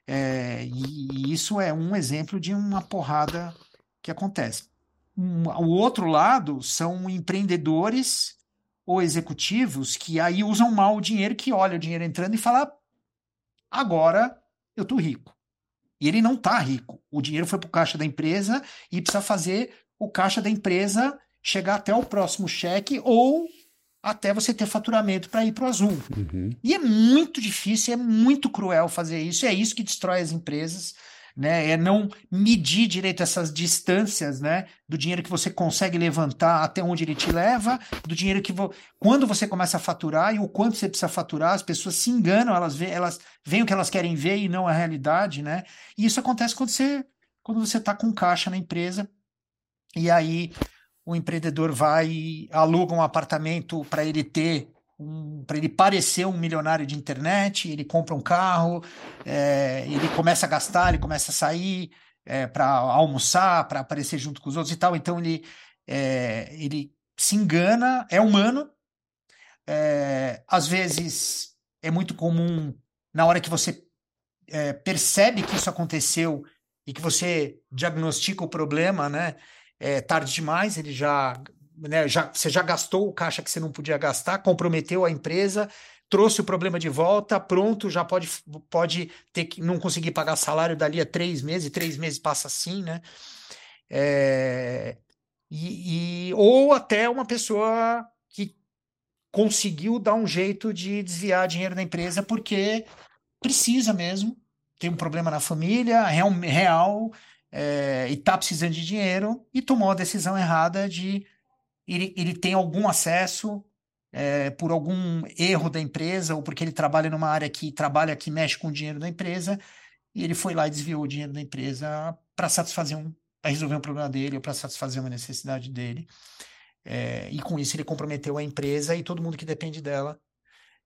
É, e, e isso é um exemplo de uma porrada que acontece um, o outro lado são empreendedores ou executivos que aí usam mal o dinheiro, que olha o dinheiro entrando e fala: agora eu tô rico. E ele não tá rico. O dinheiro foi para o caixa da empresa e precisa fazer o caixa da empresa chegar até o próximo cheque ou até você ter faturamento para ir para o azul. Uhum. E é muito difícil, é muito cruel fazer isso, e é isso que destrói as empresas. Né? É não medir direito essas distâncias, né? Do dinheiro que você consegue levantar até onde ele te leva, do dinheiro que vo... quando você começa a faturar e o quanto você precisa faturar, as pessoas se enganam, elas veem, elas veem o que elas querem ver e não a realidade, né? E isso acontece quando você quando você está com caixa na empresa e aí o empreendedor vai aluga um apartamento para ele ter um, para ele parecer um milionário de internet, ele compra um carro, é, ele começa a gastar, ele começa a sair é, para almoçar, para aparecer junto com os outros e tal. Então ele, é, ele se engana, é humano. É, às vezes é muito comum, na hora que você é, percebe que isso aconteceu e que você diagnostica o problema, né? É tarde demais, ele já né, já, você já gastou o caixa que você não podia gastar, comprometeu a empresa, trouxe o problema de volta, pronto, já pode, pode ter que não conseguir pagar salário dali a três meses, três meses passa assim, né? É, e, e, ou até uma pessoa que conseguiu dar um jeito de desviar dinheiro da empresa porque precisa mesmo, tem um problema na família, real, real é, e está precisando de dinheiro e tomou a decisão errada de ele, ele tem algum acesso é, por algum erro da empresa ou porque ele trabalha numa área que trabalha que mexe com o dinheiro da empresa e ele foi lá e desviou o dinheiro da empresa para satisfazer um para resolver um problema dele ou para satisfazer uma necessidade dele. É, e com isso ele comprometeu a empresa e todo mundo que depende dela.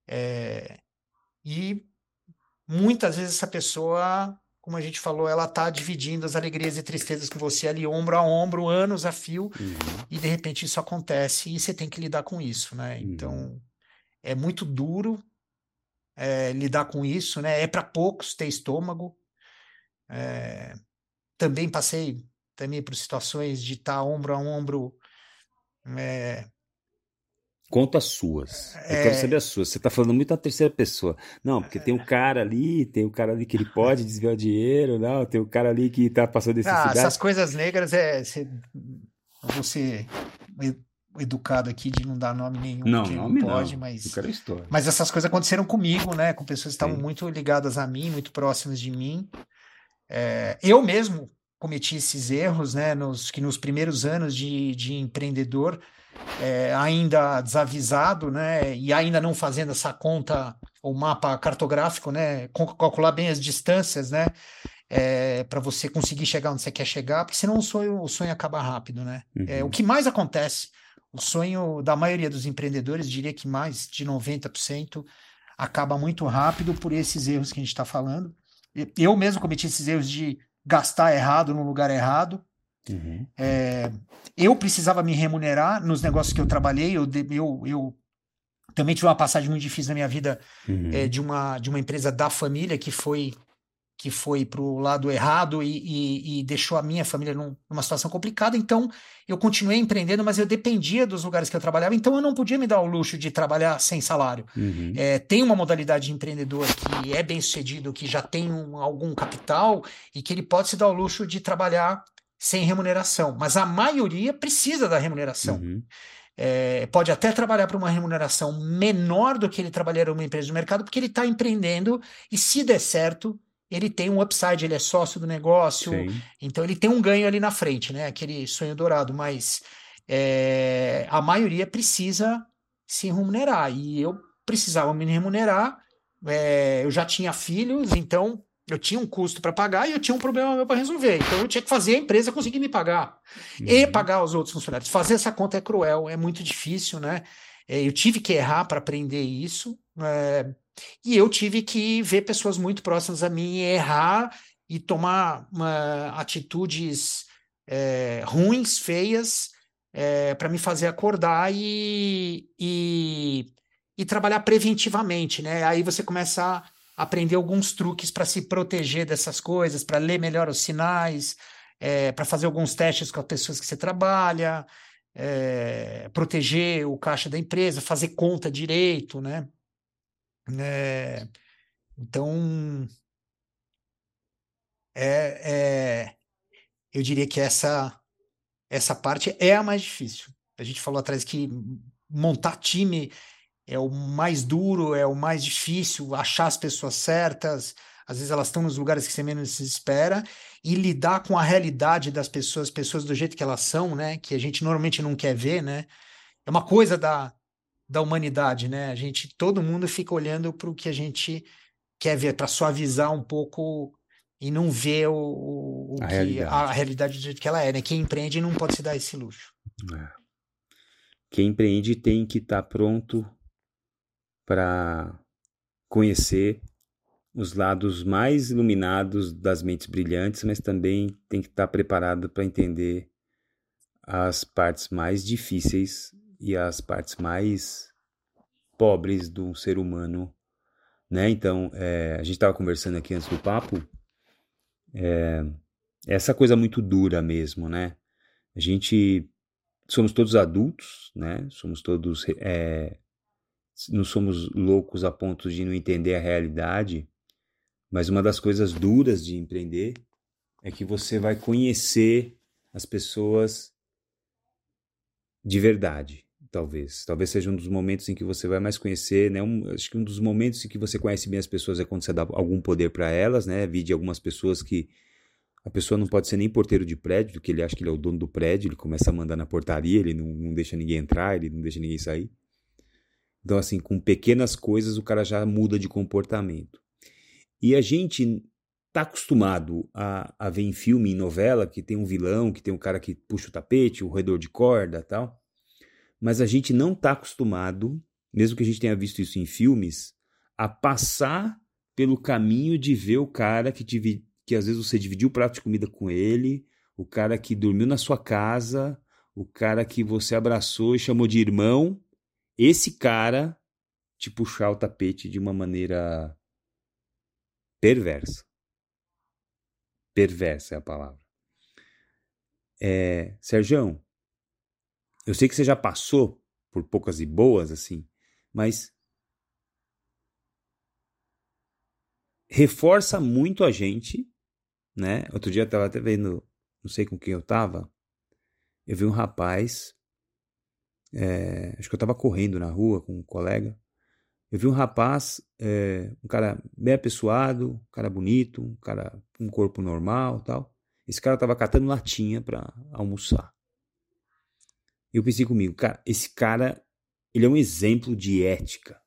É, e muitas vezes essa pessoa como a gente falou, ela tá dividindo as alegrias e tristezas com você ali, ombro a ombro, anos a fio, uhum. e de repente isso acontece e você tem que lidar com isso, né? Uhum. Então, é muito duro é, lidar com isso, né? É para poucos ter estômago. É, também passei também por situações de estar tá ombro a ombro é, Conta as suas. Eu quero é. saber as suas. Você está falando muito na terceira pessoa. Não, porque tem um cara ali, tem um cara ali que ele pode desviar o dinheiro, não, tem um cara ali que está passando necessidade. Ah, essas coisas negras é. Você, você educado aqui de não dar nome nenhum, não, nome não pode, não. mas. história. Mas essas coisas aconteceram comigo, né? Com pessoas que estavam muito ligadas a mim, muito próximas de mim. É, eu mesmo cometi esses erros, né? Nos, que nos primeiros anos de, de empreendedor é, ainda desavisado, né, e ainda não fazendo essa conta, o mapa cartográfico, né, calcular bem as distâncias, né, é, para você conseguir chegar onde você quer chegar, porque senão o sonho, o sonho acaba rápido, né. Uhum. É, o que mais acontece, o sonho da maioria dos empreendedores, diria que mais de 90%, acaba muito rápido por esses erros que a gente está falando. Eu mesmo cometi esses erros de gastar errado no lugar errado, Uhum. É, eu precisava me remunerar nos negócios que eu trabalhei. Eu, eu, eu também tive uma passagem muito difícil na minha vida uhum. é, de, uma, de uma empresa da família que foi que foi para o lado errado e, e, e, deixou a minha família num, numa situação complicada. Então, eu continuei empreendendo, mas eu dependia dos lugares que eu trabalhava, então eu não podia me dar o luxo de trabalhar sem salário. Uhum. É, tem uma modalidade de empreendedor que é bem sucedido, que já tem um, algum capital e que ele pode se dar o luxo de trabalhar sem remuneração, mas a maioria precisa da remuneração. Uhum. É, pode até trabalhar para uma remuneração menor do que ele trabalharia numa empresa de mercado, porque ele está empreendendo e se der certo, ele tem um upside, ele é sócio do negócio, Sim. então ele tem um ganho ali na frente, né? Aquele sonho dourado, mas é, a maioria precisa se remunerar e eu precisava me remunerar. É, eu já tinha filhos, então eu tinha um custo para pagar e eu tinha um problema meu para resolver. Então eu tinha que fazer a empresa conseguir me pagar uhum. e pagar os outros funcionários. Fazer essa conta é cruel, é muito difícil, né? É, eu tive que errar para aprender isso. É, e eu tive que ver pessoas muito próximas a mim errar e tomar uma, atitudes é, ruins, feias, é, para me fazer acordar e, e, e, trabalhar preventivamente, né? Aí você começa a aprender alguns truques para se proteger dessas coisas, para ler melhor os sinais, é, para fazer alguns testes com as pessoas que você trabalha, é, proteger o caixa da empresa, fazer conta direito, né? É, então, é, é, eu diria que essa, essa parte é a mais difícil. A gente falou atrás que montar time é o mais duro, é o mais difícil, achar as pessoas certas, às vezes elas estão nos lugares que você menos se espera, e lidar com a realidade das pessoas, pessoas do jeito que elas são, né? Que a gente normalmente não quer ver, né? É uma coisa da, da humanidade, né? A gente, todo mundo fica olhando para o que a gente quer ver, para suavizar um pouco e não ver o, o A que realidade. a realidade do jeito que ela é, né? Quem empreende não pode se dar esse luxo. É. Quem empreende tem que estar pronto para conhecer os lados mais iluminados das mentes brilhantes, mas também tem que estar preparado para entender as partes mais difíceis e as partes mais pobres do ser humano, né? Então, é, a gente estava conversando aqui antes do papo, é, essa coisa muito dura mesmo, né? A gente somos todos adultos, né? Somos todos é, não somos loucos a ponto de não entender a realidade, mas uma das coisas duras de empreender é que você vai conhecer as pessoas de verdade, talvez. Talvez seja um dos momentos em que você vai mais conhecer, né? Um, acho que um dos momentos em que você conhece bem as pessoas é quando você dá algum poder para elas, né? Vi de algumas pessoas que a pessoa não pode ser nem porteiro de prédio, porque ele acha que ele é o dono do prédio, ele começa a mandar na portaria, ele não, não deixa ninguém entrar, ele não deixa ninguém sair. Então, assim, com pequenas coisas o cara já muda de comportamento. E a gente tá acostumado a, a ver em filme, em novela, que tem um vilão, que tem um cara que puxa o tapete, o roedor de corda tal. Mas a gente não tá acostumado, mesmo que a gente tenha visto isso em filmes, a passar pelo caminho de ver o cara que, que às vezes você dividiu o prato de comida com ele, o cara que dormiu na sua casa, o cara que você abraçou e chamou de irmão, esse cara te puxar o tapete de uma maneira perversa. Perversa é a palavra. É, eu sei que você já passou por poucas e boas, assim, mas reforça muito a gente, né? Outro dia eu tava até vendo, não sei com quem eu tava, eu vi um rapaz, é, acho que eu tava correndo na rua com um colega, eu vi um rapaz, é, um cara bem apessoado, um cara bonito, um cara com um corpo normal tal. Esse cara tava catando latinha pra almoçar. E eu pensei comigo, cara, esse cara, ele é um exemplo de ética.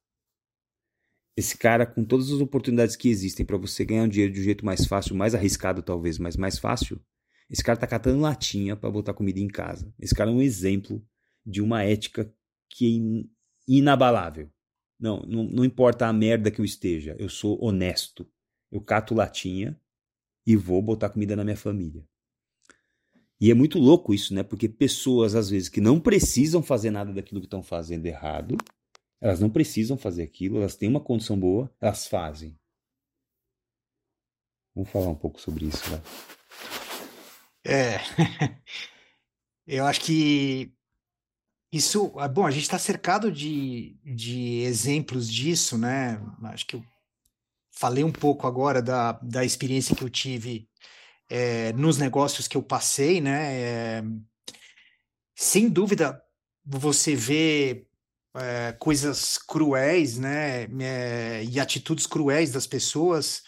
Esse cara, com todas as oportunidades que existem pra você ganhar um dinheiro de um jeito mais fácil, mais arriscado talvez, mas mais fácil, esse cara tá catando latinha pra botar comida em casa. Esse cara é um exemplo de uma ética que é in- inabalável. Não, não, não importa a merda que eu esteja, eu sou honesto. Eu cato latinha e vou botar comida na minha família. E é muito louco isso, né? Porque pessoas, às vezes, que não precisam fazer nada daquilo que estão fazendo errado, elas não precisam fazer aquilo, elas têm uma condição boa, elas fazem. Vamos falar um pouco sobre isso, né? É. Eu acho que isso, ah, bom, a gente está cercado de, de exemplos disso, né? Acho que eu falei um pouco agora da, da experiência que eu tive é, nos negócios que eu passei, né? É, sem dúvida, você vê é, coisas cruéis, né? E atitudes cruéis das pessoas.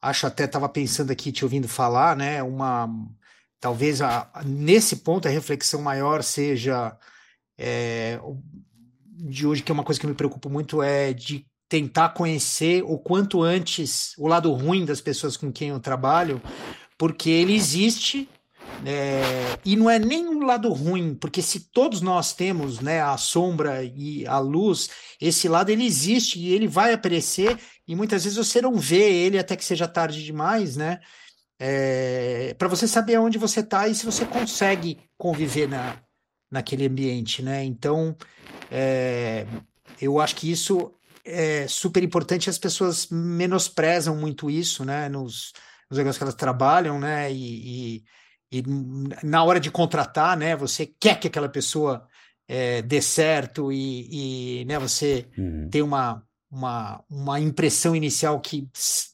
Acho até estava pensando aqui, te ouvindo falar, né? Uma talvez a, a- nesse ponto a reflexão maior seja é, de hoje, que é uma coisa que me preocupa muito, é de tentar conhecer o quanto antes o lado ruim das pessoas com quem eu trabalho, porque ele existe. é, e não é nem um lado ruim, porque se todos nós temos, né, a sombra e a luz, esse lado ele existe e ele vai aparecer e muitas vezes você não vê ele até que seja tarde demais, né? Para você saber onde você está e se você consegue conviver na, naquele ambiente, né? Então, é, eu acho que isso é super importante. As pessoas menosprezam muito isso, né? Nos, nos negócios que elas trabalham, né? E, e, e na hora de contratar, né? Você quer que aquela pessoa é, dê certo e, e né? Você Uhum. tem uma, uma, uma impressão inicial que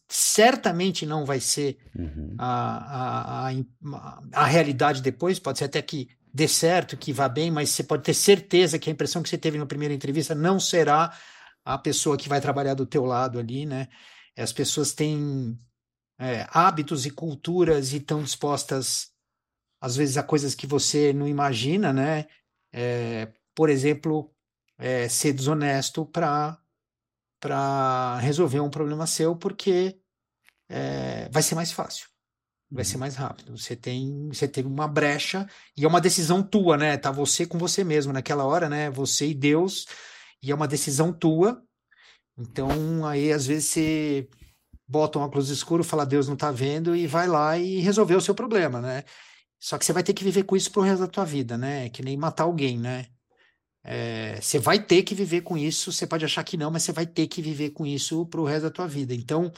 certamente não vai ser Uhum. a, a, a, a realidade depois, pode ser até que dê certo, que vá bem, mas você pode ter certeza que a impressão que você teve na primeira entrevista não será a pessoa que vai trabalhar do teu lado ali, né? as pessoas têm é, hábitos e culturas e estão dispostas, às vezes, a coisas que você não imagina, né? É, por exemplo, é, ser desonesto para para resolver um problema seu, porque é, vai ser mais fácil, vai ser uhum. mais rápido. Você tem, você teve uma brecha e é uma decisão tua, né? Tá você com você mesmo naquela hora, né? Você e Deus e é uma decisão tua. Então aí às vezes você bota um óculos escuro, fala Deus não tá vendo e vai lá e resolver o seu problema, né? Só que você vai ter que viver com isso pro resto da tua vida, né? É que nem matar alguém, né? É, você vai ter que viver com isso. Você pode achar que não, mas você vai ter que viver com isso para o resto da tua vida. Então,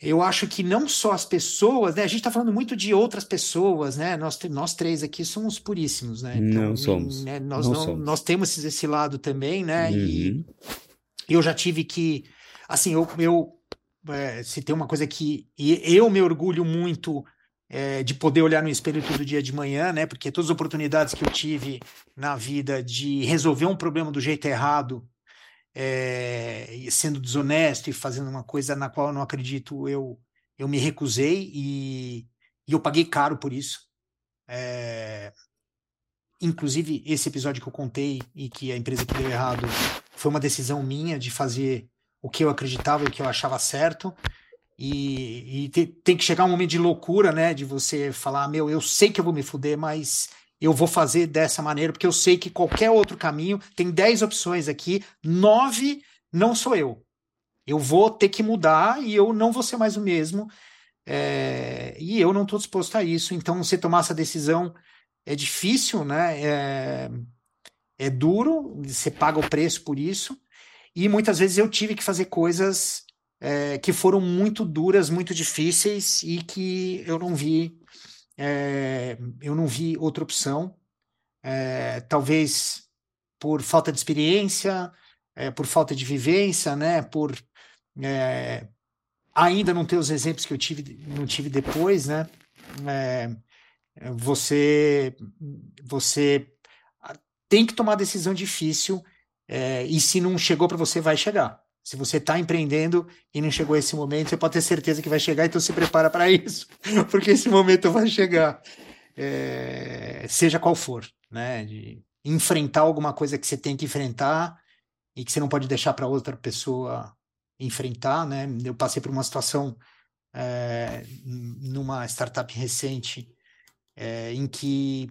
eu acho que não só as pessoas, né? A gente está falando muito de outras pessoas, né? Nós, nós três aqui somos puríssimos, né? Então, não somos. Né? Nós, não, não somos. nós temos esse lado também, né? Uhum. E eu já tive que, assim, eu, eu é, se tem uma coisa que eu me orgulho muito é, de poder olhar no espelho todo dia de manhã, né? Porque todas as oportunidades que eu tive na vida de resolver um problema do jeito errado, é, sendo desonesto e fazendo uma coisa na qual eu não acredito, eu, eu me recusei e, e eu paguei caro por isso. É, inclusive, esse episódio que eu contei e que a empresa que deu errado foi uma decisão minha de fazer o que eu acreditava e o que eu achava certo. E, e te, tem que chegar um momento de loucura, né? De você falar, meu, eu sei que eu vou me fuder, mas eu vou fazer dessa maneira, porque eu sei que qualquer outro caminho, tem 10 opções aqui, nove não sou eu. Eu vou ter que mudar e eu não vou ser mais o mesmo. É, e eu não estou disposto a isso. Então, você tomar essa decisão é difícil, né? É, é duro, você paga o preço por isso. E muitas vezes eu tive que fazer coisas é, que foram muito duras, muito difíceis e que eu não vi, é, eu não vi outra opção. É, talvez por falta de experiência, por falta de vivência, né? Por ainda não ter os exemplos que eu tive, não tive depois, né? você, você tem que tomar decisão difícil e se não chegou para você, vai chegar. Se você está empreendendo e não chegou esse momento, você pode ter certeza que vai chegar, então se prepara para isso, porque esse momento vai chegar, é, seja qual for, né? De enfrentar alguma coisa que você tem que enfrentar e que você não pode deixar para outra pessoa enfrentar, né? Eu passei por uma situação é, numa startup recente é, em que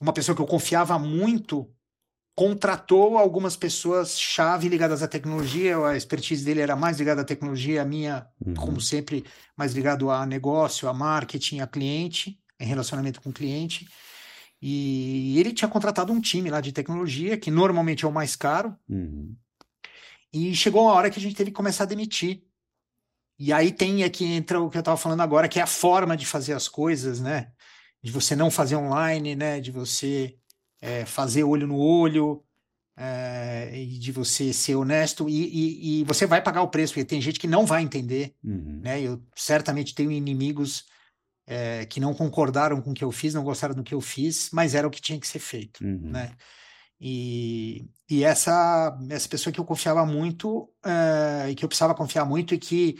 uma pessoa que eu confiava muito contratou algumas pessoas chave ligadas à tecnologia, a expertise dele era mais ligada à tecnologia, a minha, uhum. como sempre, mais ligado a negócio, a marketing, a cliente, em relacionamento com o cliente. E ele tinha contratado um time lá de tecnologia, que normalmente é o mais caro. Uhum. E chegou a hora que a gente teve que começar a demitir. E aí tem aqui entra o que eu estava falando agora, que é a forma de fazer as coisas, né? De você não fazer online, né? De você é, fazer olho no olho, é, e de você ser honesto, e, e, e, você vai pagar o preço, porque tem gente que não vai entender, uhum. né? Eu certamente tenho inimigos é, que não concordaram com o que eu fiz, não gostaram do que eu fiz, mas era o que tinha que ser feito, uhum. né? E, e essa, essa pessoa que eu confiava muito, é, e que eu precisava confiar muito, e que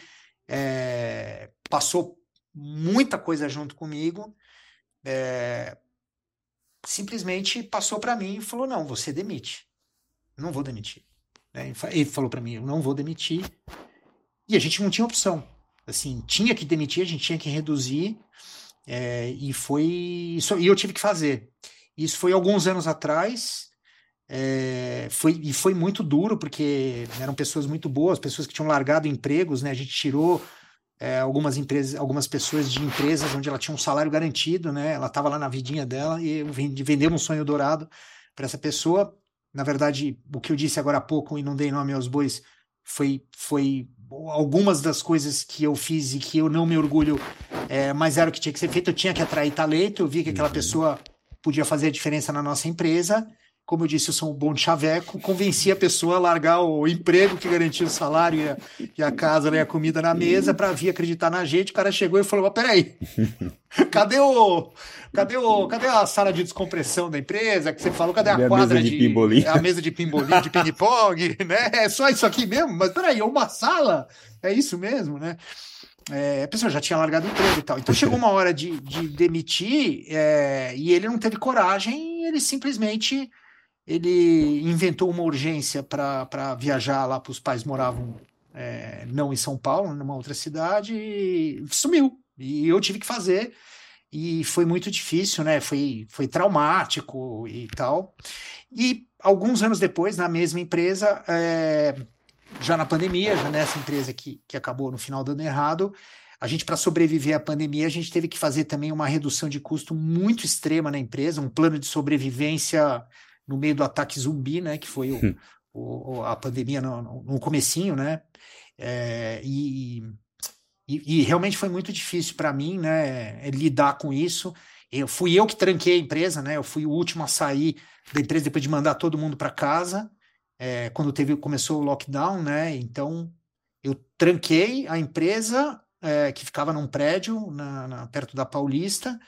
é, passou muita coisa junto comigo, é, simplesmente passou para mim e falou: não, você demite. Não vou demitir. Né? Ele falou para mim: eu não vou demitir. E a gente não tinha opção. Assim, tinha que demitir, a gente tinha que reduzir. É, e foi isso. E eu tive que fazer. Isso foi alguns anos atrás. É, foi, e foi muito duro, porque eram pessoas muito boas, pessoas que tinham largado empregos, né? A gente tirou é, algumas empresas, algumas pessoas de empresas onde ela tinha um salário garantido, né? Ela estava lá na vidinha dela e vendeu um sonho dourado para essa pessoa. Na verdade, o que eu disse agora há pouco e não dei nome aos bois foi, foi algumas das coisas que eu fiz e que eu não me orgulho, é, mas era o que tinha que ser feito. Eu tinha que atrair talento. Eu vi que aquela uhum. pessoa podia fazer a diferença na nossa empresa como eu disse, eu sou um bom chaveco, convenci a pessoa a largar o emprego que garantia o salário e a, e a casa né, a comida na mesa para vir acreditar na gente. O cara chegou e falou: peraí, cadê o. Cadê, o, cadê a sala de descompressão da empresa que você falou? Cadê a, quadra de, de pimbolim? A mesa de pimbolim, de ping-pong, né? É só isso aqui mesmo? Mas peraí, é uma sala? É isso mesmo, né? É, a pessoa já tinha largado o emprego e tal. Então chegou uma hora de, de demitir é, e ele não teve coragem, ele simplesmente ele inventou uma urgência para viajar lá para os pais moravam é, não em São Paulo, numa outra cidade, e sumiu. E eu tive que fazer, e foi muito difícil, né? Foi, foi traumático e tal. E alguns anos depois, na mesma empresa, é, já na pandemia, já nessa empresa que, que acabou no final dando errado, a gente, para sobreviver à pandemia, a gente teve que fazer também uma redução de custo muito extrema na empresa, um plano de sobrevivência no meio do ataque zumbi, né, que foi o, hum. o a pandemia no, no comecinho, né, é, e, e, e, realmente foi muito difícil para mim, né, lidar com isso. Eu fui eu que tranquei a empresa, né, eu fui o último a sair da empresa depois de mandar todo mundo para casa, é, quando teve começou o lockdown, né, então eu tranquei a empresa é, que ficava num prédio na, na, perto da Paulista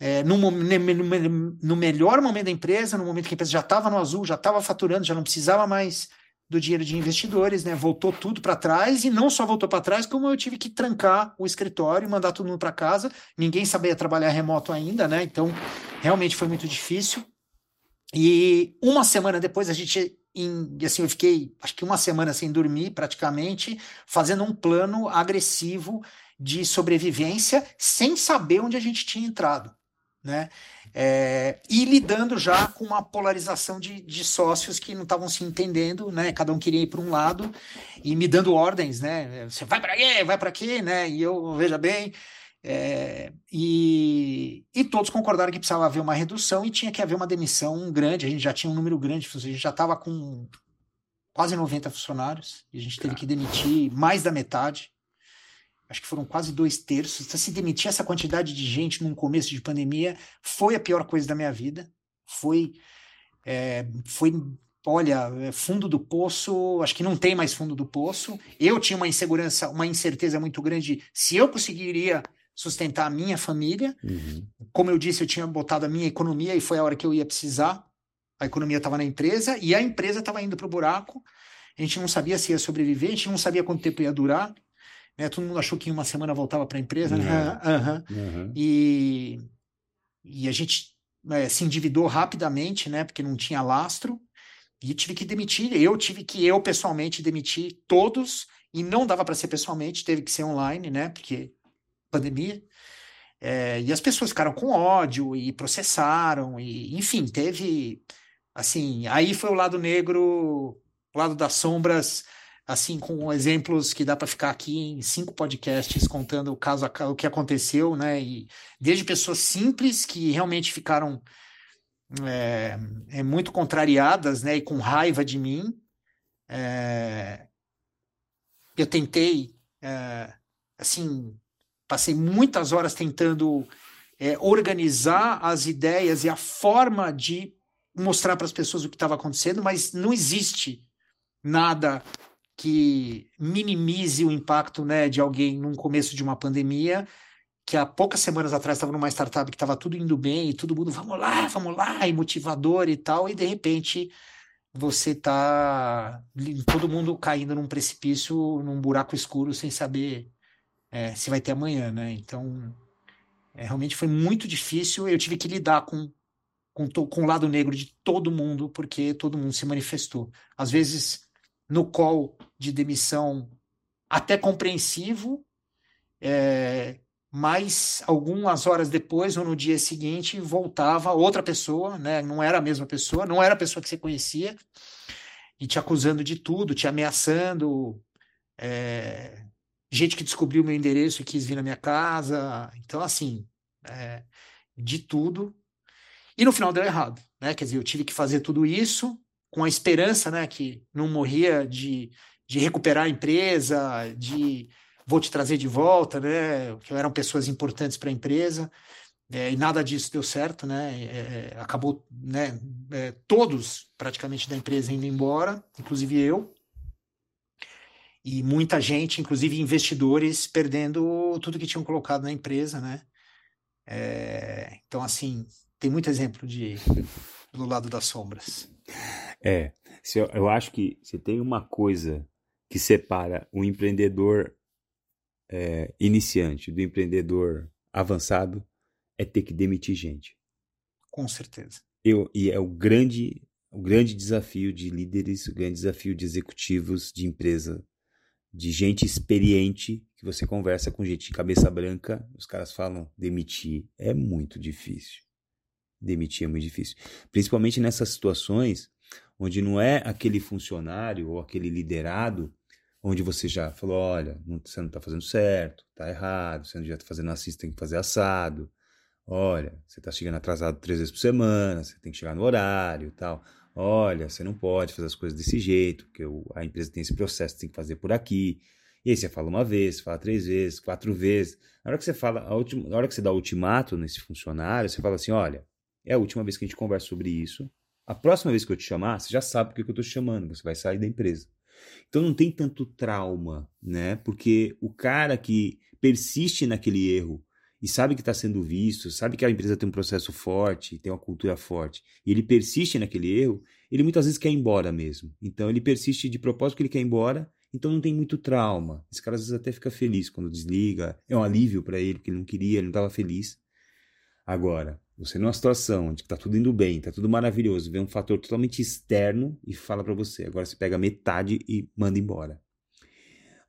é, no, no, melhor momento da empresa, no momento que a empresa já estava no azul, já estava faturando, já não precisava mais do dinheiro de investidores, né? Voltou tudo para trás e não só voltou para trás, como eu tive que trancar o escritório e mandar todo mundo para casa. Ninguém sabia trabalhar remoto ainda, né? Então, realmente foi muito difícil. E uma semana depois a gente em, assim, eu fiquei acho que uma semana sem dormir praticamente, fazendo um plano agressivo de sobrevivência sem saber onde a gente tinha entrado né? É, e lidando já com uma polarização de, de sócios que não estavam se entendendo, né? Cada um queria ir para um lado e me dando ordens, né? Você vai para quê? Vai para quê? Né? E eu veja bem. É, e, e todos concordaram que precisava haver uma redução e tinha que haver uma demissão grande. A gente já tinha um número grande, a gente já estava com quase 90 funcionários e a gente teve que demitir mais da metade acho que foram quase dois terços. Se demitir essa quantidade de gente num começo de pandemia foi a pior coisa da minha vida. Foi, é, foi, olha, é, fundo do poço. Acho que não tem mais fundo do poço. Eu tinha uma insegurança, uma incerteza muito grande se eu conseguiria sustentar a minha família. Uhum. Como eu disse, eu tinha botado a minha economia e foi a hora que eu ia precisar. A economia estava na empresa e a empresa estava indo para o buraco. A gente não sabia se ia sobreviver, a gente não sabia quanto tempo ia durar. Né? Todo mundo achou que em uma semana voltava para a empresa, né? Uhum. Uhum. E, e a gente né, se endividou rapidamente, né? Porque não tinha lastro. E tive que demitir. Eu tive que, eu pessoalmente, demitir todos. E não dava para ser pessoalmente, teve que ser online, né? Porque pandemia. É, e as pessoas ficaram com ódio e processaram. E, enfim, teve. Assim, aí foi o lado negro, o lado das sombras assim, com exemplos que dá para ficar aqui em cinco podcasts contando o caso, o que aconteceu, né? E desde pessoas simples que realmente ficaram é, é muito contrariadas, né? E com raiva de mim. É, eu tentei, é, assim, passei muitas horas tentando organizar as ideias e a forma de mostrar para as pessoas o que estava acontecendo, mas não existe nada que minimize o impacto né, de alguém num começo de uma pandemia, que há poucas semanas atrás estava numa startup que estava tudo indo bem e todo mundo, vamos lá, vamos lá, e motivador e tal, e de repente você tá todo mundo caindo num precipício, num buraco escuro, sem saber é, se vai ter amanhã, né? Então, é, realmente foi muito difícil. Eu tive que lidar com, com, com o lado negro de todo mundo, porque todo mundo se manifestou. Às vezes no call de demissão até compreensivo, é, mas algumas horas depois ou no dia seguinte voltava outra pessoa, né? não era a mesma pessoa, não era a pessoa que você conhecia, e te acusando de tudo, te ameaçando, é, gente que descobriu meu endereço e quis vir na minha casa, então assim, é, de tudo. E no final deu errado, né? Quer dizer, eu tive que fazer tudo isso com a esperança, né, que não morria de, de recuperar a empresa, de vou te trazer de volta, né, que eram pessoas importantes para a empresa. É, e nada disso deu certo, né? É, é acabou, né? É, todos praticamente da empresa indo embora, inclusive eu. E muita gente, inclusive investidores, perdendo tudo que tinham colocado na empresa, né? É, então, assim, tem muito exemplo de do lado das sombras. É, eu, eu acho que se tem uma coisa que separa o empreendedor é, iniciante do empreendedor avançado, é ter que demitir gente. Com certeza. Eu, e é o grande, o grande desafio de líderes, o grande desafio de executivos de empresa, de gente experiente, que você conversa com gente de cabeça branca, os caras falam, demitir é muito difícil. Demitir é muito difícil. Principalmente nessas situações onde não é aquele funcionário ou aquele liderado onde você já falou, olha, você não está fazendo certo, está errado, você não já está fazendo assim, você tem que fazer assado. Olha, você está chegando atrasado três vezes por semana, você tem que chegar no horário e tal. Olha, você não pode fazer as coisas desse jeito, porque a empresa tem esse processo, tem que fazer por aqui. E aí você fala uma vez, fala três vezes, quatro vezes. Na hora que você fala, a última, na hora que você dá o ultimato nesse funcionário, você fala assim: olha, é a última vez que a gente conversa sobre isso. A próxima vez que eu te chamar, você já sabe por que eu estou te chamando, você vai sair da empresa. Então não tem tanto trauma, né? Porque o cara que persiste naquele erro e sabe que está sendo visto, sabe que a empresa tem um processo forte, tem uma cultura forte, e ele persiste naquele erro, ele muitas vezes quer ir embora mesmo. Então ele persiste de propósito que ele quer ir embora, então não tem muito trauma. Esse cara às vezes até fica feliz quando desliga, é um alívio para ele, porque ele não queria, ele não estava feliz. Agora, você numa situação onde está tudo indo bem, está tudo maravilhoso, vê um fator totalmente externo e fala para você. Agora você pega metade e manda embora.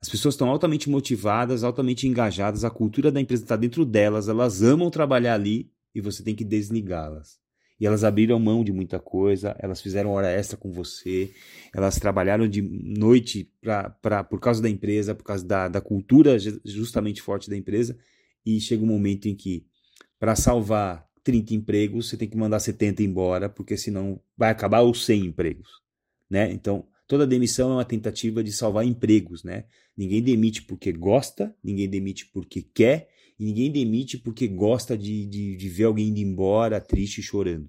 As pessoas estão altamente motivadas, altamente engajadas, a cultura da empresa está dentro delas, elas amam trabalhar ali e você tem que desligá-las. E elas abriram mão de muita coisa, elas fizeram hora extra com você, elas trabalharam de noite pra, pra, por causa da empresa, por causa da, da cultura justamente forte da empresa, e chega um momento em que, para salvar 30 empregos, você tem que mandar 70 embora, porque senão vai acabar os 100 empregos, né? Então, toda demissão é uma tentativa de salvar empregos, né? Ninguém demite porque gosta, ninguém demite porque quer, e ninguém demite porque gosta de, de, de ver alguém indo embora triste e chorando.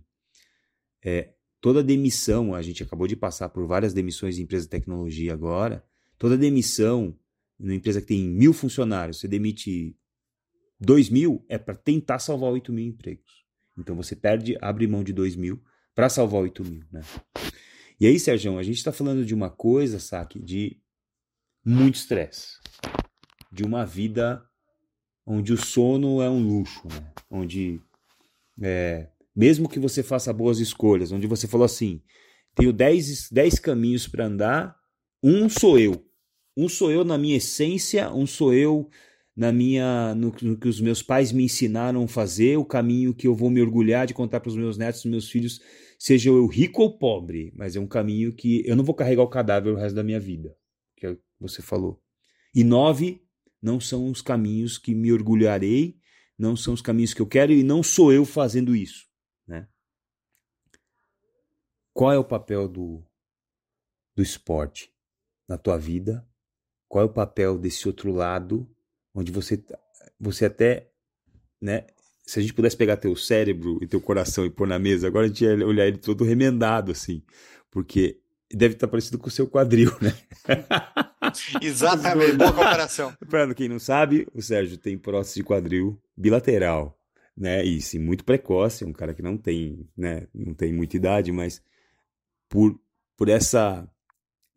É, toda demissão, a gente acabou de passar por várias demissões de empresas de tecnologia agora, toda demissão, numa empresa que tem mil funcionários, você demite dois mil, é para tentar salvar oito mil empregos. Então você perde, abre mão de 2 mil para salvar 8 mil, né? E aí, Sérgio, a gente está falando de uma coisa, saque, de muito estresse. De uma vida onde o sono é um luxo, né? Onde, é, mesmo que você faça boas escolhas, onde você falou assim, tenho 10, 10 caminhos para andar, um sou eu. Um sou eu na minha essência, um sou eu na minha no, no, que os meus pais me ensinaram a fazer, o caminho que eu vou me orgulhar de contar para os meus netos, os meus filhos, seja eu rico ou pobre, mas é um caminho que eu não vou carregar o cadáver o resto da minha vida, que é o que você falou. E nove não são os caminhos que me orgulharei, não são os caminhos que eu quero e não sou eu fazendo isso, né? Qual é o papel do do esporte na tua vida? Qual é o papel desse outro lado onde você você até, né, se a gente pudesse pegar teu cérebro e teu coração e pôr na mesa, agora a gente ia olhar ele todo remendado assim, porque deve estar parecido com o seu quadril, né? Exatamente, boa comparação. Para quem não sabe, o Sérgio tem prótese de quadril bilateral, né? E sim, muito precoce, um cara que não tem, né, não tem muita idade, mas por por essa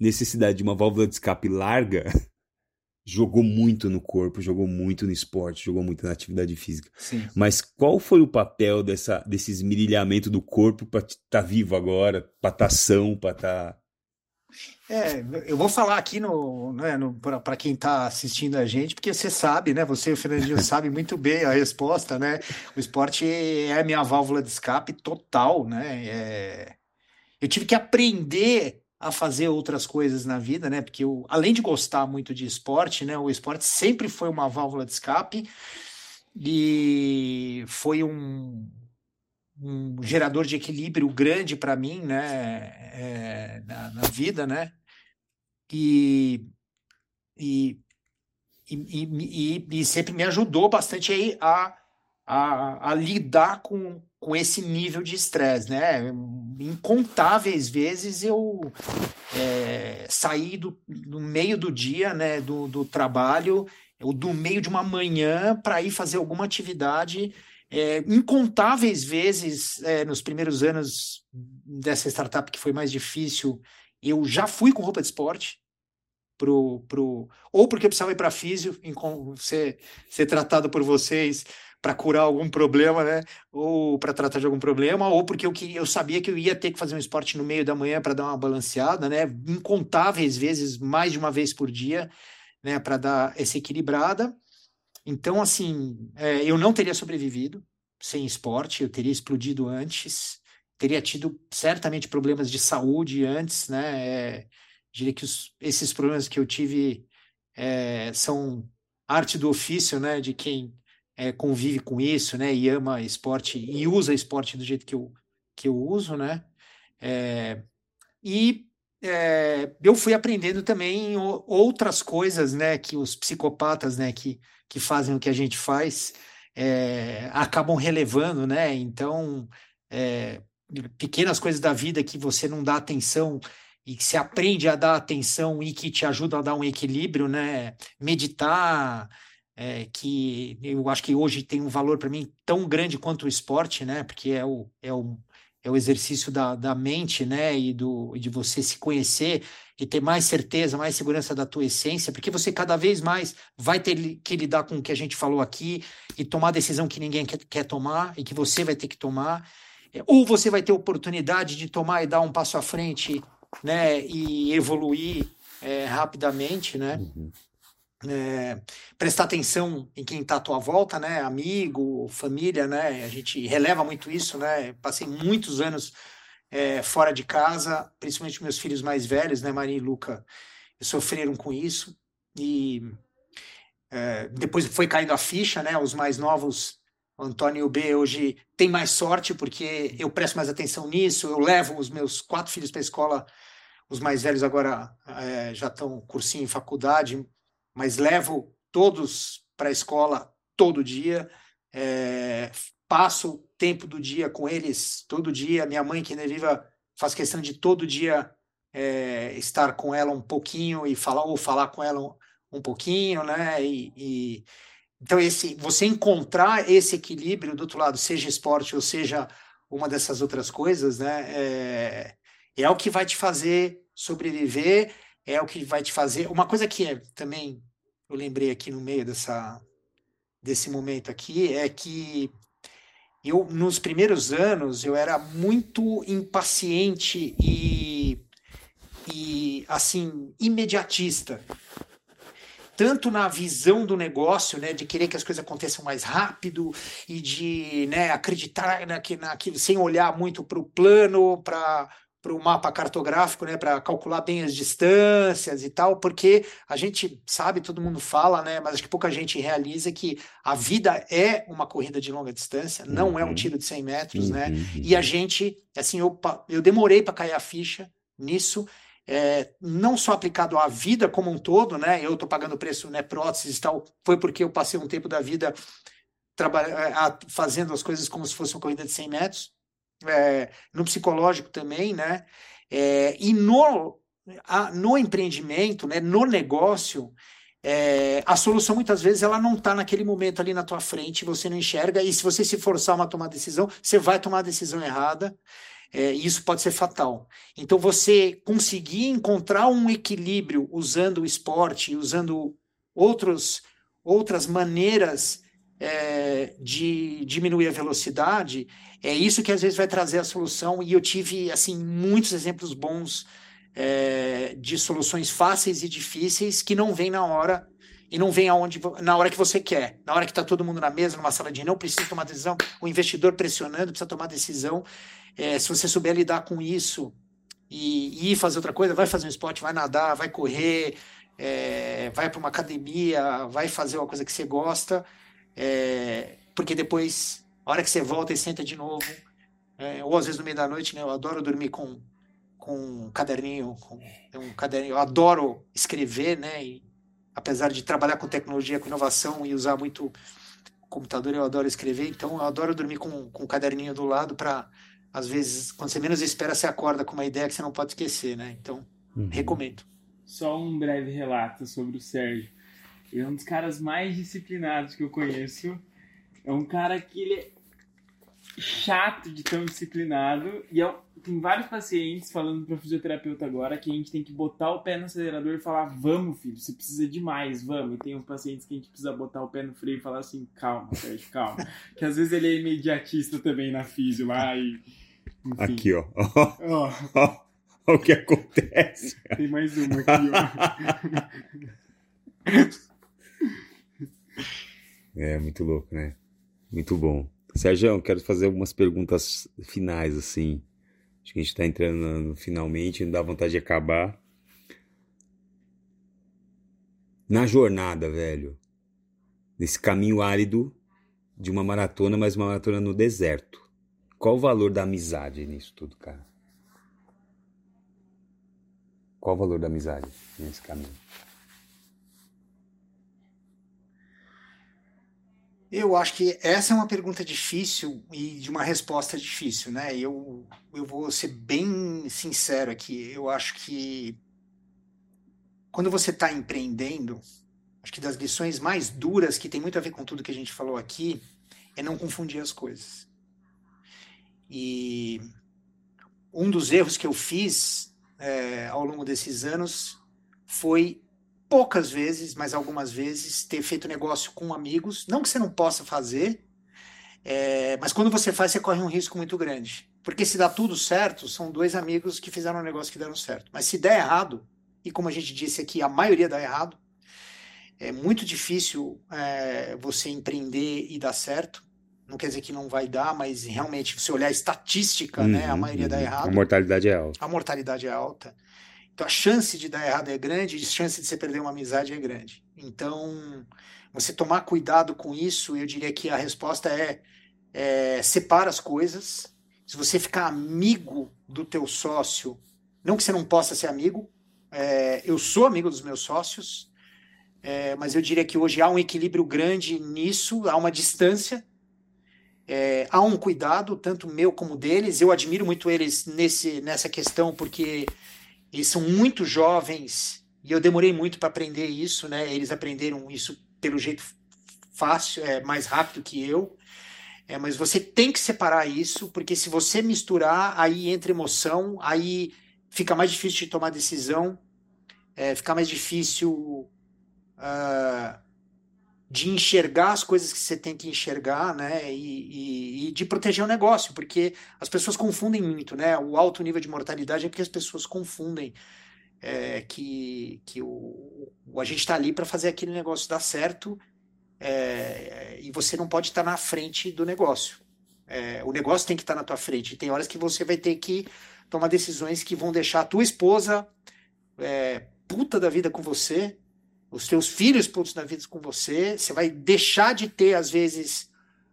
necessidade de uma válvula de escape larga, jogou muito no corpo, jogou muito no esporte, jogou muito na atividade física. Sim. Mas qual foi o papel dessa, desse esmirilhamento do corpo para estar tá vivo agora, para estar tá são, para estar. Tá... É, eu vou falar aqui no, né, no para quem está assistindo a gente, porque você sabe, né? Você e o Fernandinho sabe muito bem a resposta, né? O esporte é a minha válvula de escape total, né? É... Eu tive que aprender a fazer outras coisas na vida, né? Porque eu, além de gostar muito de esporte, né? O esporte sempre foi uma válvula de escape e foi um, um gerador de equilíbrio grande para mim, né? É, na, na, vida, né? E, e, e, e, e sempre me ajudou bastante aí a a, a lidar com, com esse nível de estresse, né? Incontáveis vezes eu é, saí do, do meio do dia, né, do, do trabalho, ou do meio de uma manhã para ir fazer alguma atividade. É, incontáveis vezes é, nos primeiros anos dessa startup que foi mais difícil, eu já fui com roupa de esporte. Pro, pro, ou porque eu precisava ir para físio, ser, ser tratado por vocês, para curar algum problema, né? Ou para tratar de algum problema, ou porque eu, eu sabia que eu ia ter que fazer um esporte no meio da manhã para dar uma balanceada, né? Incontáveis vezes, mais de uma vez por dia, né? Para dar essa equilibrada. Então, assim, é, eu não teria sobrevivido sem esporte, eu teria explodido antes, teria tido certamente problemas de saúde antes, né? É, diria que os, esses problemas que eu tive é, são arte do ofício, né? De quem é, convive com isso, né? E ama esporte e usa esporte do jeito que eu, que eu uso, né? É, e é, eu fui aprendendo também outras coisas, né? Que os psicopatas, né? Que, que fazem o que a gente faz, é, acabam relevando, né? Então, é, pequenas coisas da vida que você não dá atenção e que se aprende a dar atenção e que te ajuda a dar um equilíbrio, né? Meditar, é, que eu acho que hoje tem um valor para mim tão grande quanto o esporte, né? Porque é o, é o, é o exercício da, da mente, né? E do, de você se conhecer e ter mais certeza, mais segurança da tua essência, porque você cada vez mais vai ter que lidar com o que a gente falou aqui e tomar decisão que ninguém quer, quer tomar e que você vai ter que tomar. É, ou você vai ter oportunidade de tomar e dar um passo à frente, né? E evoluir é, rapidamente, né? Uhum é, prestar atenção em quem está à tua volta, né? Amigo, família, né? A gente releva muito isso, né? Passei muitos anos é, fora de casa, principalmente meus filhos mais velhos, né? Maria e Luca, sofreram com isso e é, depois foi caindo a ficha, né? Os mais novos, o Antônio e o B, hoje tem mais sorte porque eu presto mais atenção nisso. Eu levo os meus quatro filhos para a escola. Os mais velhos agora é, já estão cursinho em faculdade, mas levo todos para a escola todo dia, é, passo tempo do dia com eles todo dia. Minha mãe, que ainda é viva, faz questão de todo dia é, estar com ela um pouquinho e falar ou falar com ela um, um pouquinho, né? E, e, então esse, você encontrar esse equilíbrio do outro lado, seja esporte ou seja uma dessas outras coisas, né? É, é o que vai te fazer sobreviver, é o que vai te fazer. Uma coisa que é também eu lembrei aqui no meio dessa, desse momento aqui é que eu nos primeiros anos eu era muito impaciente e, e assim imediatista. Tanto na visão do negócio, né, de querer que as coisas aconteçam mais rápido e de né, acreditar naquilo, naquilo sem olhar muito para o plano, para para o mapa cartográfico, né, para calcular bem as distâncias e tal, porque a gente sabe, todo mundo fala, né, mas acho que pouca gente realiza que a vida é uma corrida de longa distância, não uhum. é um uhum. tiro de 100 metros, né, uhum. né, e a gente, assim, eu, eu demorei para cair a ficha nisso, é, não só aplicado à vida como um todo, né, eu estou pagando preço, né, próteses e tal, foi porque eu passei um tempo da vida trabalhando, fazendo as coisas como se fosse uma corrida de 100 metros, é, no psicológico também, né? É, e no, a, no empreendimento, né, no negócio, é, a solução muitas vezes ela não está naquele momento ali na tua frente, você não enxerga, e se você se forçar a tomar decisão, você vai tomar a decisão errada, é, e isso pode ser fatal. Então, você conseguir encontrar um equilíbrio usando o esporte, usando outros, outras maneiras é, de diminuir a velocidade, é isso que às vezes vai trazer a solução. E eu tive assim muitos exemplos bons é, de soluções fáceis e difíceis que não vêm na hora e não vem aonde na hora que você quer, na hora que está todo mundo na mesa, numa sala de não precisa tomar decisão, o investidor pressionando precisa tomar decisão. É, se você souber lidar com isso e, ir fazer outra coisa, vai fazer um esporte, vai nadar, vai correr, é, vai para uma academia, vai fazer uma coisa que você gosta é, porque depois, a hora que você volta e senta de novo, é, ou às vezes no meio da noite, né, eu adoro dormir com, com um caderninho, com um caderninho, eu adoro escrever, né, e, apesar de trabalhar com tecnologia, com inovação e usar muito computador eu adoro escrever, então eu adoro dormir com, com um caderninho do lado para, às vezes, quando você menos espera, você acorda com uma ideia que você não pode esquecer, né? Então, uhum. recomendo. Só um breve relato sobre o Sérgio. Ele é um dos caras mais disciplinados que eu conheço. É um cara que ele é chato de tão disciplinado. E é, tem vários pacientes falando para fisioterapeuta agora que a gente tem que botar o pé no acelerador e falar: vamos, filho, você precisa de mais, vamos. E tem uns pacientes que a gente precisa botar o pé no freio e falar assim: calma, Sérgio, calma. que às vezes ele é imediatista também na físio lá e. Enfim. Aqui, ó. ó. ó. o que acontece. Tem mais uma aqui, ó. É, muito louco, né? Muito bom. Sérgio, quero fazer algumas perguntas finais, assim. Acho que a gente está entrando no, finalmente, não dá vontade de acabar. Na jornada, velho, nesse caminho árido de uma maratona, mas uma maratona no deserto. Qual o valor da amizade nisso tudo, cara? Qual o valor da amizade nesse caminho? Eu acho que essa é uma pergunta difícil e de uma resposta difícil, né? Eu, eu vou ser bem sincero aqui. Eu acho que quando você está empreendendo, acho que das lições mais duras, que tem muito a ver com tudo que a gente falou aqui, é não confundir as coisas. E um dos erros que eu fiz é, ao longo desses anos foi poucas vezes, mas algumas vezes, ter feito negócio com amigos. Não que você não possa fazer, é, mas quando você faz, você corre um risco muito grande. Porque se dá tudo certo, são dois amigos que fizeram um negócio que deram certo. Mas se der errado, e como a gente disse aqui, a maioria dá errado, é muito difícil é, você empreender e dar certo. Não quer dizer que não vai dar, mas realmente, se olhar a estatística, uhum, né, a uhum, maioria uhum. dá errado. A mortalidade é alta. A mortalidade é alta. A chance de dar errado é grande, a chance de você perder uma amizade é grande. Então, você tomar cuidado com isso, eu diria que a resposta é, é separa as coisas. Se você ficar amigo do teu sócio, não que você não possa ser amigo, é, eu sou amigo dos meus sócios, é, mas eu diria que hoje há um equilíbrio grande nisso, há uma distância, é, há um cuidado, tanto meu como deles. Eu admiro muito eles nesse, nessa questão, porque eles são muito jovens e eu demorei muito para aprender isso, né? Eles aprenderam isso pelo jeito fácil, é, mais rápido que eu. É, mas você tem que separar isso, porque se você misturar, aí entra emoção, aí fica mais difícil de tomar decisão, é, fica mais difícil uh, de enxergar as coisas que você tem que enxergar, né? E, e, e, de proteger o negócio, porque as pessoas confundem muito, né? O alto nível de mortalidade é porque as pessoas confundem é, que, que o, o, a gente está ali para fazer aquele negócio dar certo é, e você não pode estar tá na frente do negócio. É, o negócio tem que estar tá na tua frente. Tem horas que você vai ter que tomar decisões que vão deixar a tua esposa é, puta da vida com você, os teus filhos pontos na vida com você, você vai deixar de ter, às vezes,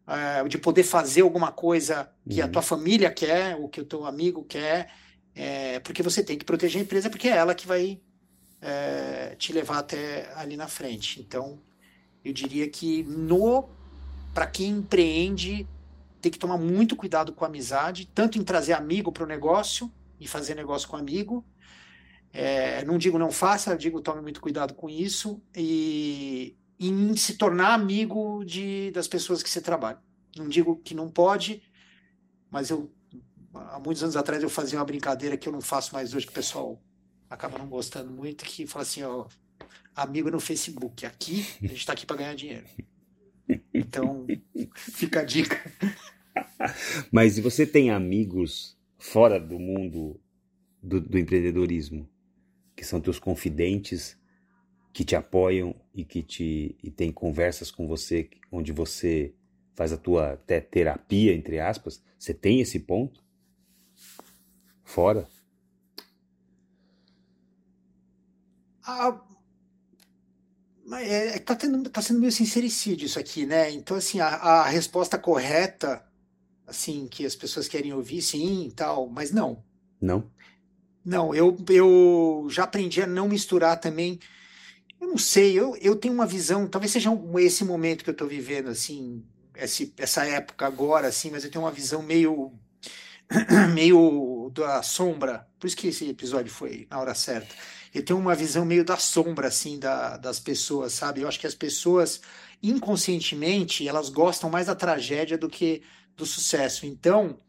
uh, de poder fazer alguma coisa que uhum. a tua família quer, ou que o teu amigo quer, é, porque você tem que proteger a empresa, porque é ela que vai é, te levar até ali na frente. Então, eu diria que no para quem empreende, tem que tomar muito cuidado com a amizade, tanto em trazer amigo para o negócio e fazer negócio com amigo, é, não digo não faça, digo tome muito cuidado com isso e, em se tornar amigo de, das pessoas que você trabalha. Não digo que não pode, mas eu há muitos anos atrás eu fazia uma brincadeira que eu não faço mais hoje, que o pessoal acaba não gostando muito, que fala assim, ó, amigo no Facebook. Aqui, a gente está aqui para ganhar dinheiro. Então, fica a dica. Mas você tem amigos fora do mundo do, do empreendedorismo? Que são teus confidentes, que te apoiam e que te e tem conversas com você onde você faz a tua até terapia entre aspas, você tem esse ponto? Fora? Ah, é, é, tá, tendo, tá sendo meio sincericídio isso aqui, né? Então, assim, a, a resposta correta, assim, que as pessoas querem ouvir, sim, tal, mas não. Não? Não, eu, eu já aprendi a não misturar também eu não sei, eu, eu tenho uma visão, talvez seja esse momento que eu estou vivendo, assim, esse, essa época agora, assim, mas eu tenho uma visão meio meio da sombra, por isso que esse episódio foi na hora certa. Eu tenho uma visão meio da sombra, assim, da, das pessoas, sabe? Eu acho que as pessoas, inconscientemente, elas gostam mais da tragédia do que do sucesso. Então,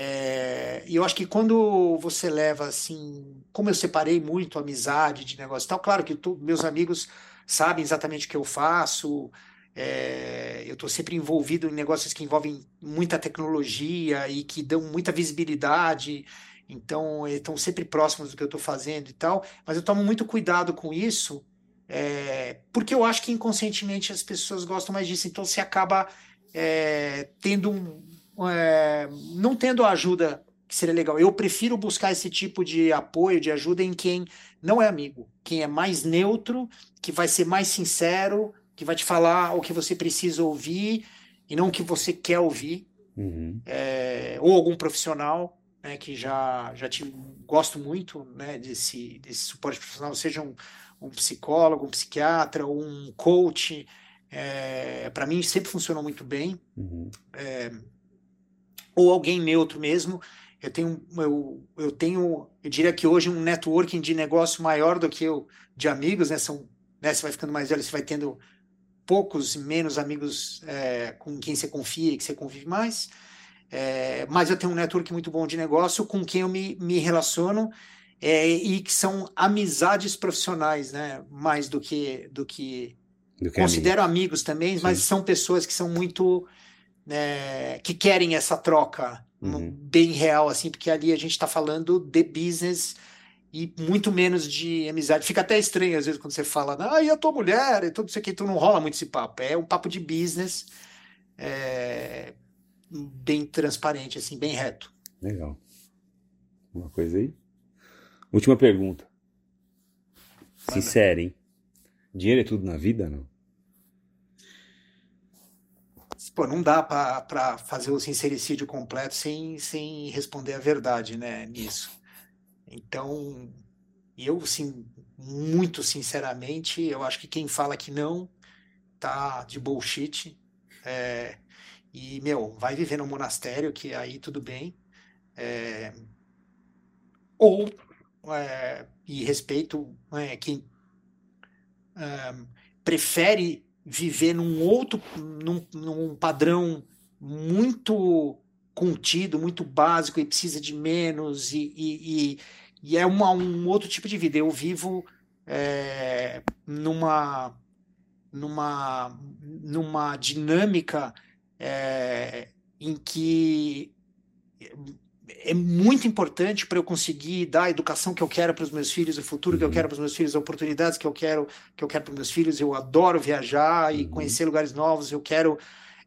é, e eu acho que quando você leva assim, como eu separei muito amizade de negócio e tal, claro que tu, meus amigos sabem exatamente o que eu faço, é, eu estou sempre envolvido em negócios que envolvem muita tecnologia e que dão muita visibilidade, então estão sempre próximos do que eu estou fazendo e tal, mas eu tomo muito cuidado com isso, é, porque eu acho que inconscientemente as pessoas gostam mais disso, então se acaba é, tendo um, é, não tendo a ajuda que seria legal. Eu prefiro buscar esse tipo de apoio, de ajuda em quem não é amigo, quem é mais neutro, que vai ser mais sincero, que vai te falar o que você precisa ouvir e não o que você quer ouvir. Uhum. É, ou algum profissional né, que já, já te, gosto muito né, desse, desse suporte profissional, seja um, um psicólogo, um psiquiatra, um coach. É, para mim sempre funcionou muito bem. Uhum. É, ou alguém neutro mesmo. Eu tenho, eu, eu tenho, eu diria que hoje um networking de negócio maior do que eu de amigos, né? São, né, você vai ficando mais velho, você vai tendo poucos menos amigos é, com quem você confia e que você convive mais. É, mas eu tenho um network muito bom de negócio com quem eu me, me relaciono é, e que são amizades profissionais, né? Mais do que do que, do que considero amigo. amigos também, Sim. mas são pessoas que são muito é, que querem essa troca uhum. bem real, assim, porque ali a gente está falando de business e muito menos de amizade. Fica até estranho às vezes quando você fala, ah, e a tua mulher, e tudo isso aqui, tu não rola muito esse papo. É um papo de business é, bem transparente, assim, bem reto. Legal. Uma coisa aí? Última pergunta. Sincera, hein? Dinheiro é tudo na vida, não? Pô, não dá para fazer o sincericídio completo sem, sem responder a verdade, né, nisso. Então, eu, sim, muito sinceramente, eu acho que quem fala que não tá de bullshit. É, e, meu, vai viver no monastério, que aí tudo bem. É, ou, é, e respeito é, quem é, prefere viver num outro, num, num padrão muito contido, muito básico e precisa de menos e, e, e, e é uma, um outro tipo de vida. Eu vivo é, numa, numa, numa dinâmica é, em que é muito importante para eu conseguir dar a educação que eu quero para os meus filhos, o futuro que eu uhum. quero para os meus filhos, as oportunidades que eu quero que eu quero para os meus filhos. Eu adoro viajar e uhum. conhecer lugares novos. Eu quero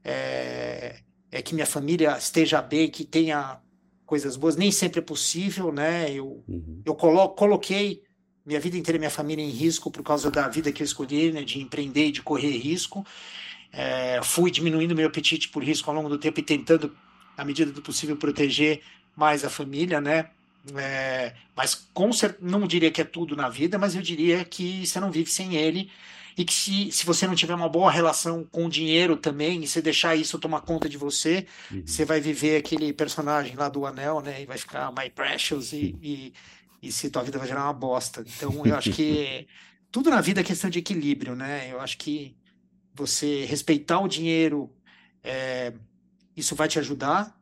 é, é que minha família esteja bem, que tenha coisas boas. Nem sempre é possível, né? Eu, uhum. eu colo coloquei minha vida inteira minha família em risco por causa da vida que eu escolhi, né? De empreender de correr risco. É, fui diminuindo meu apetite por risco ao longo do tempo e tentando, à medida do possível, proteger mais a família, né? É, mas com certeza, não diria que é tudo na vida, mas eu diria que você não vive sem ele e que se, se você não tiver uma boa relação com o dinheiro também, e você deixar isso tomar conta de você, uhum. você vai viver aquele personagem lá do anel, né? E vai ficar My Precious e, e, e se tua vida vai gerar uma bosta. Então eu acho que tudo na vida é questão de equilíbrio, né? Eu acho que você respeitar o dinheiro, é, isso vai te ajudar.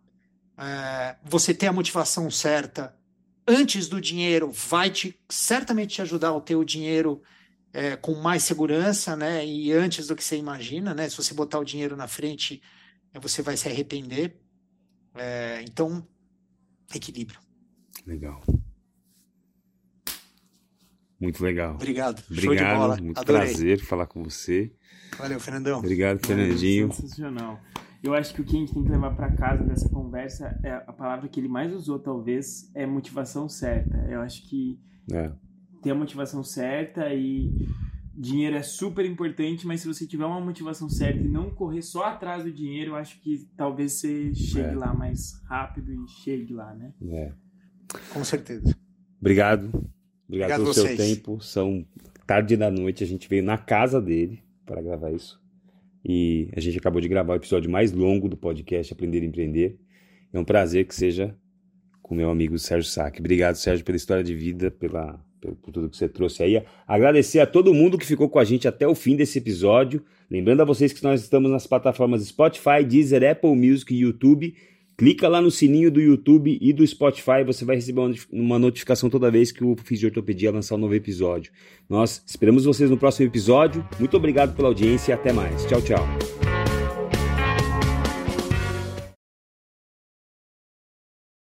É, você ter a motivação certa antes do dinheiro vai te certamente te ajudar a ter o dinheiro é, com mais segurança, né? E antes do que você imagina, né? Se você botar o dinheiro na frente, é, você vai se arrepender. É, então, equilíbrio. Legal. Muito legal. Obrigado. Obrigado. Muito Adorei. prazer falar com você. Valeu, Fernandão. Obrigado, Fernandinho. Sensacional. Eu acho que o que a gente tem que levar para casa dessa conversa é a palavra que ele mais usou, talvez, é motivação certa. Eu acho que é ter a motivação certa e dinheiro é super importante, mas se você tiver uma motivação certa e não correr só atrás do dinheiro, eu acho que talvez você chegue é. lá mais rápido e chegue lá, né? É. Com certeza. Obrigado. Obrigado, Obrigado pelo vocês. seu tempo. São tarde da noite, a gente veio na casa dele para gravar isso. E a gente acabou de gravar o episódio mais longo do podcast Aprender a Empreender. É um prazer que seja com meu amigo Sérgio Sack. Obrigado, Sérgio, pela história de vida, pela, por tudo que você trouxe aí. Agradecer a todo mundo que ficou com a gente até o fim desse episódio. Lembrando a vocês que nós estamos nas plataformas Spotify, Deezer, Apple Music e YouTube. Clica lá no sininho do YouTube e do Spotify, você vai receber uma notificação toda vez que o Fisiortopedia lançar um novo episódio. Nós esperamos vocês no próximo episódio. Muito obrigado pela audiência e até mais. Tchau, tchau.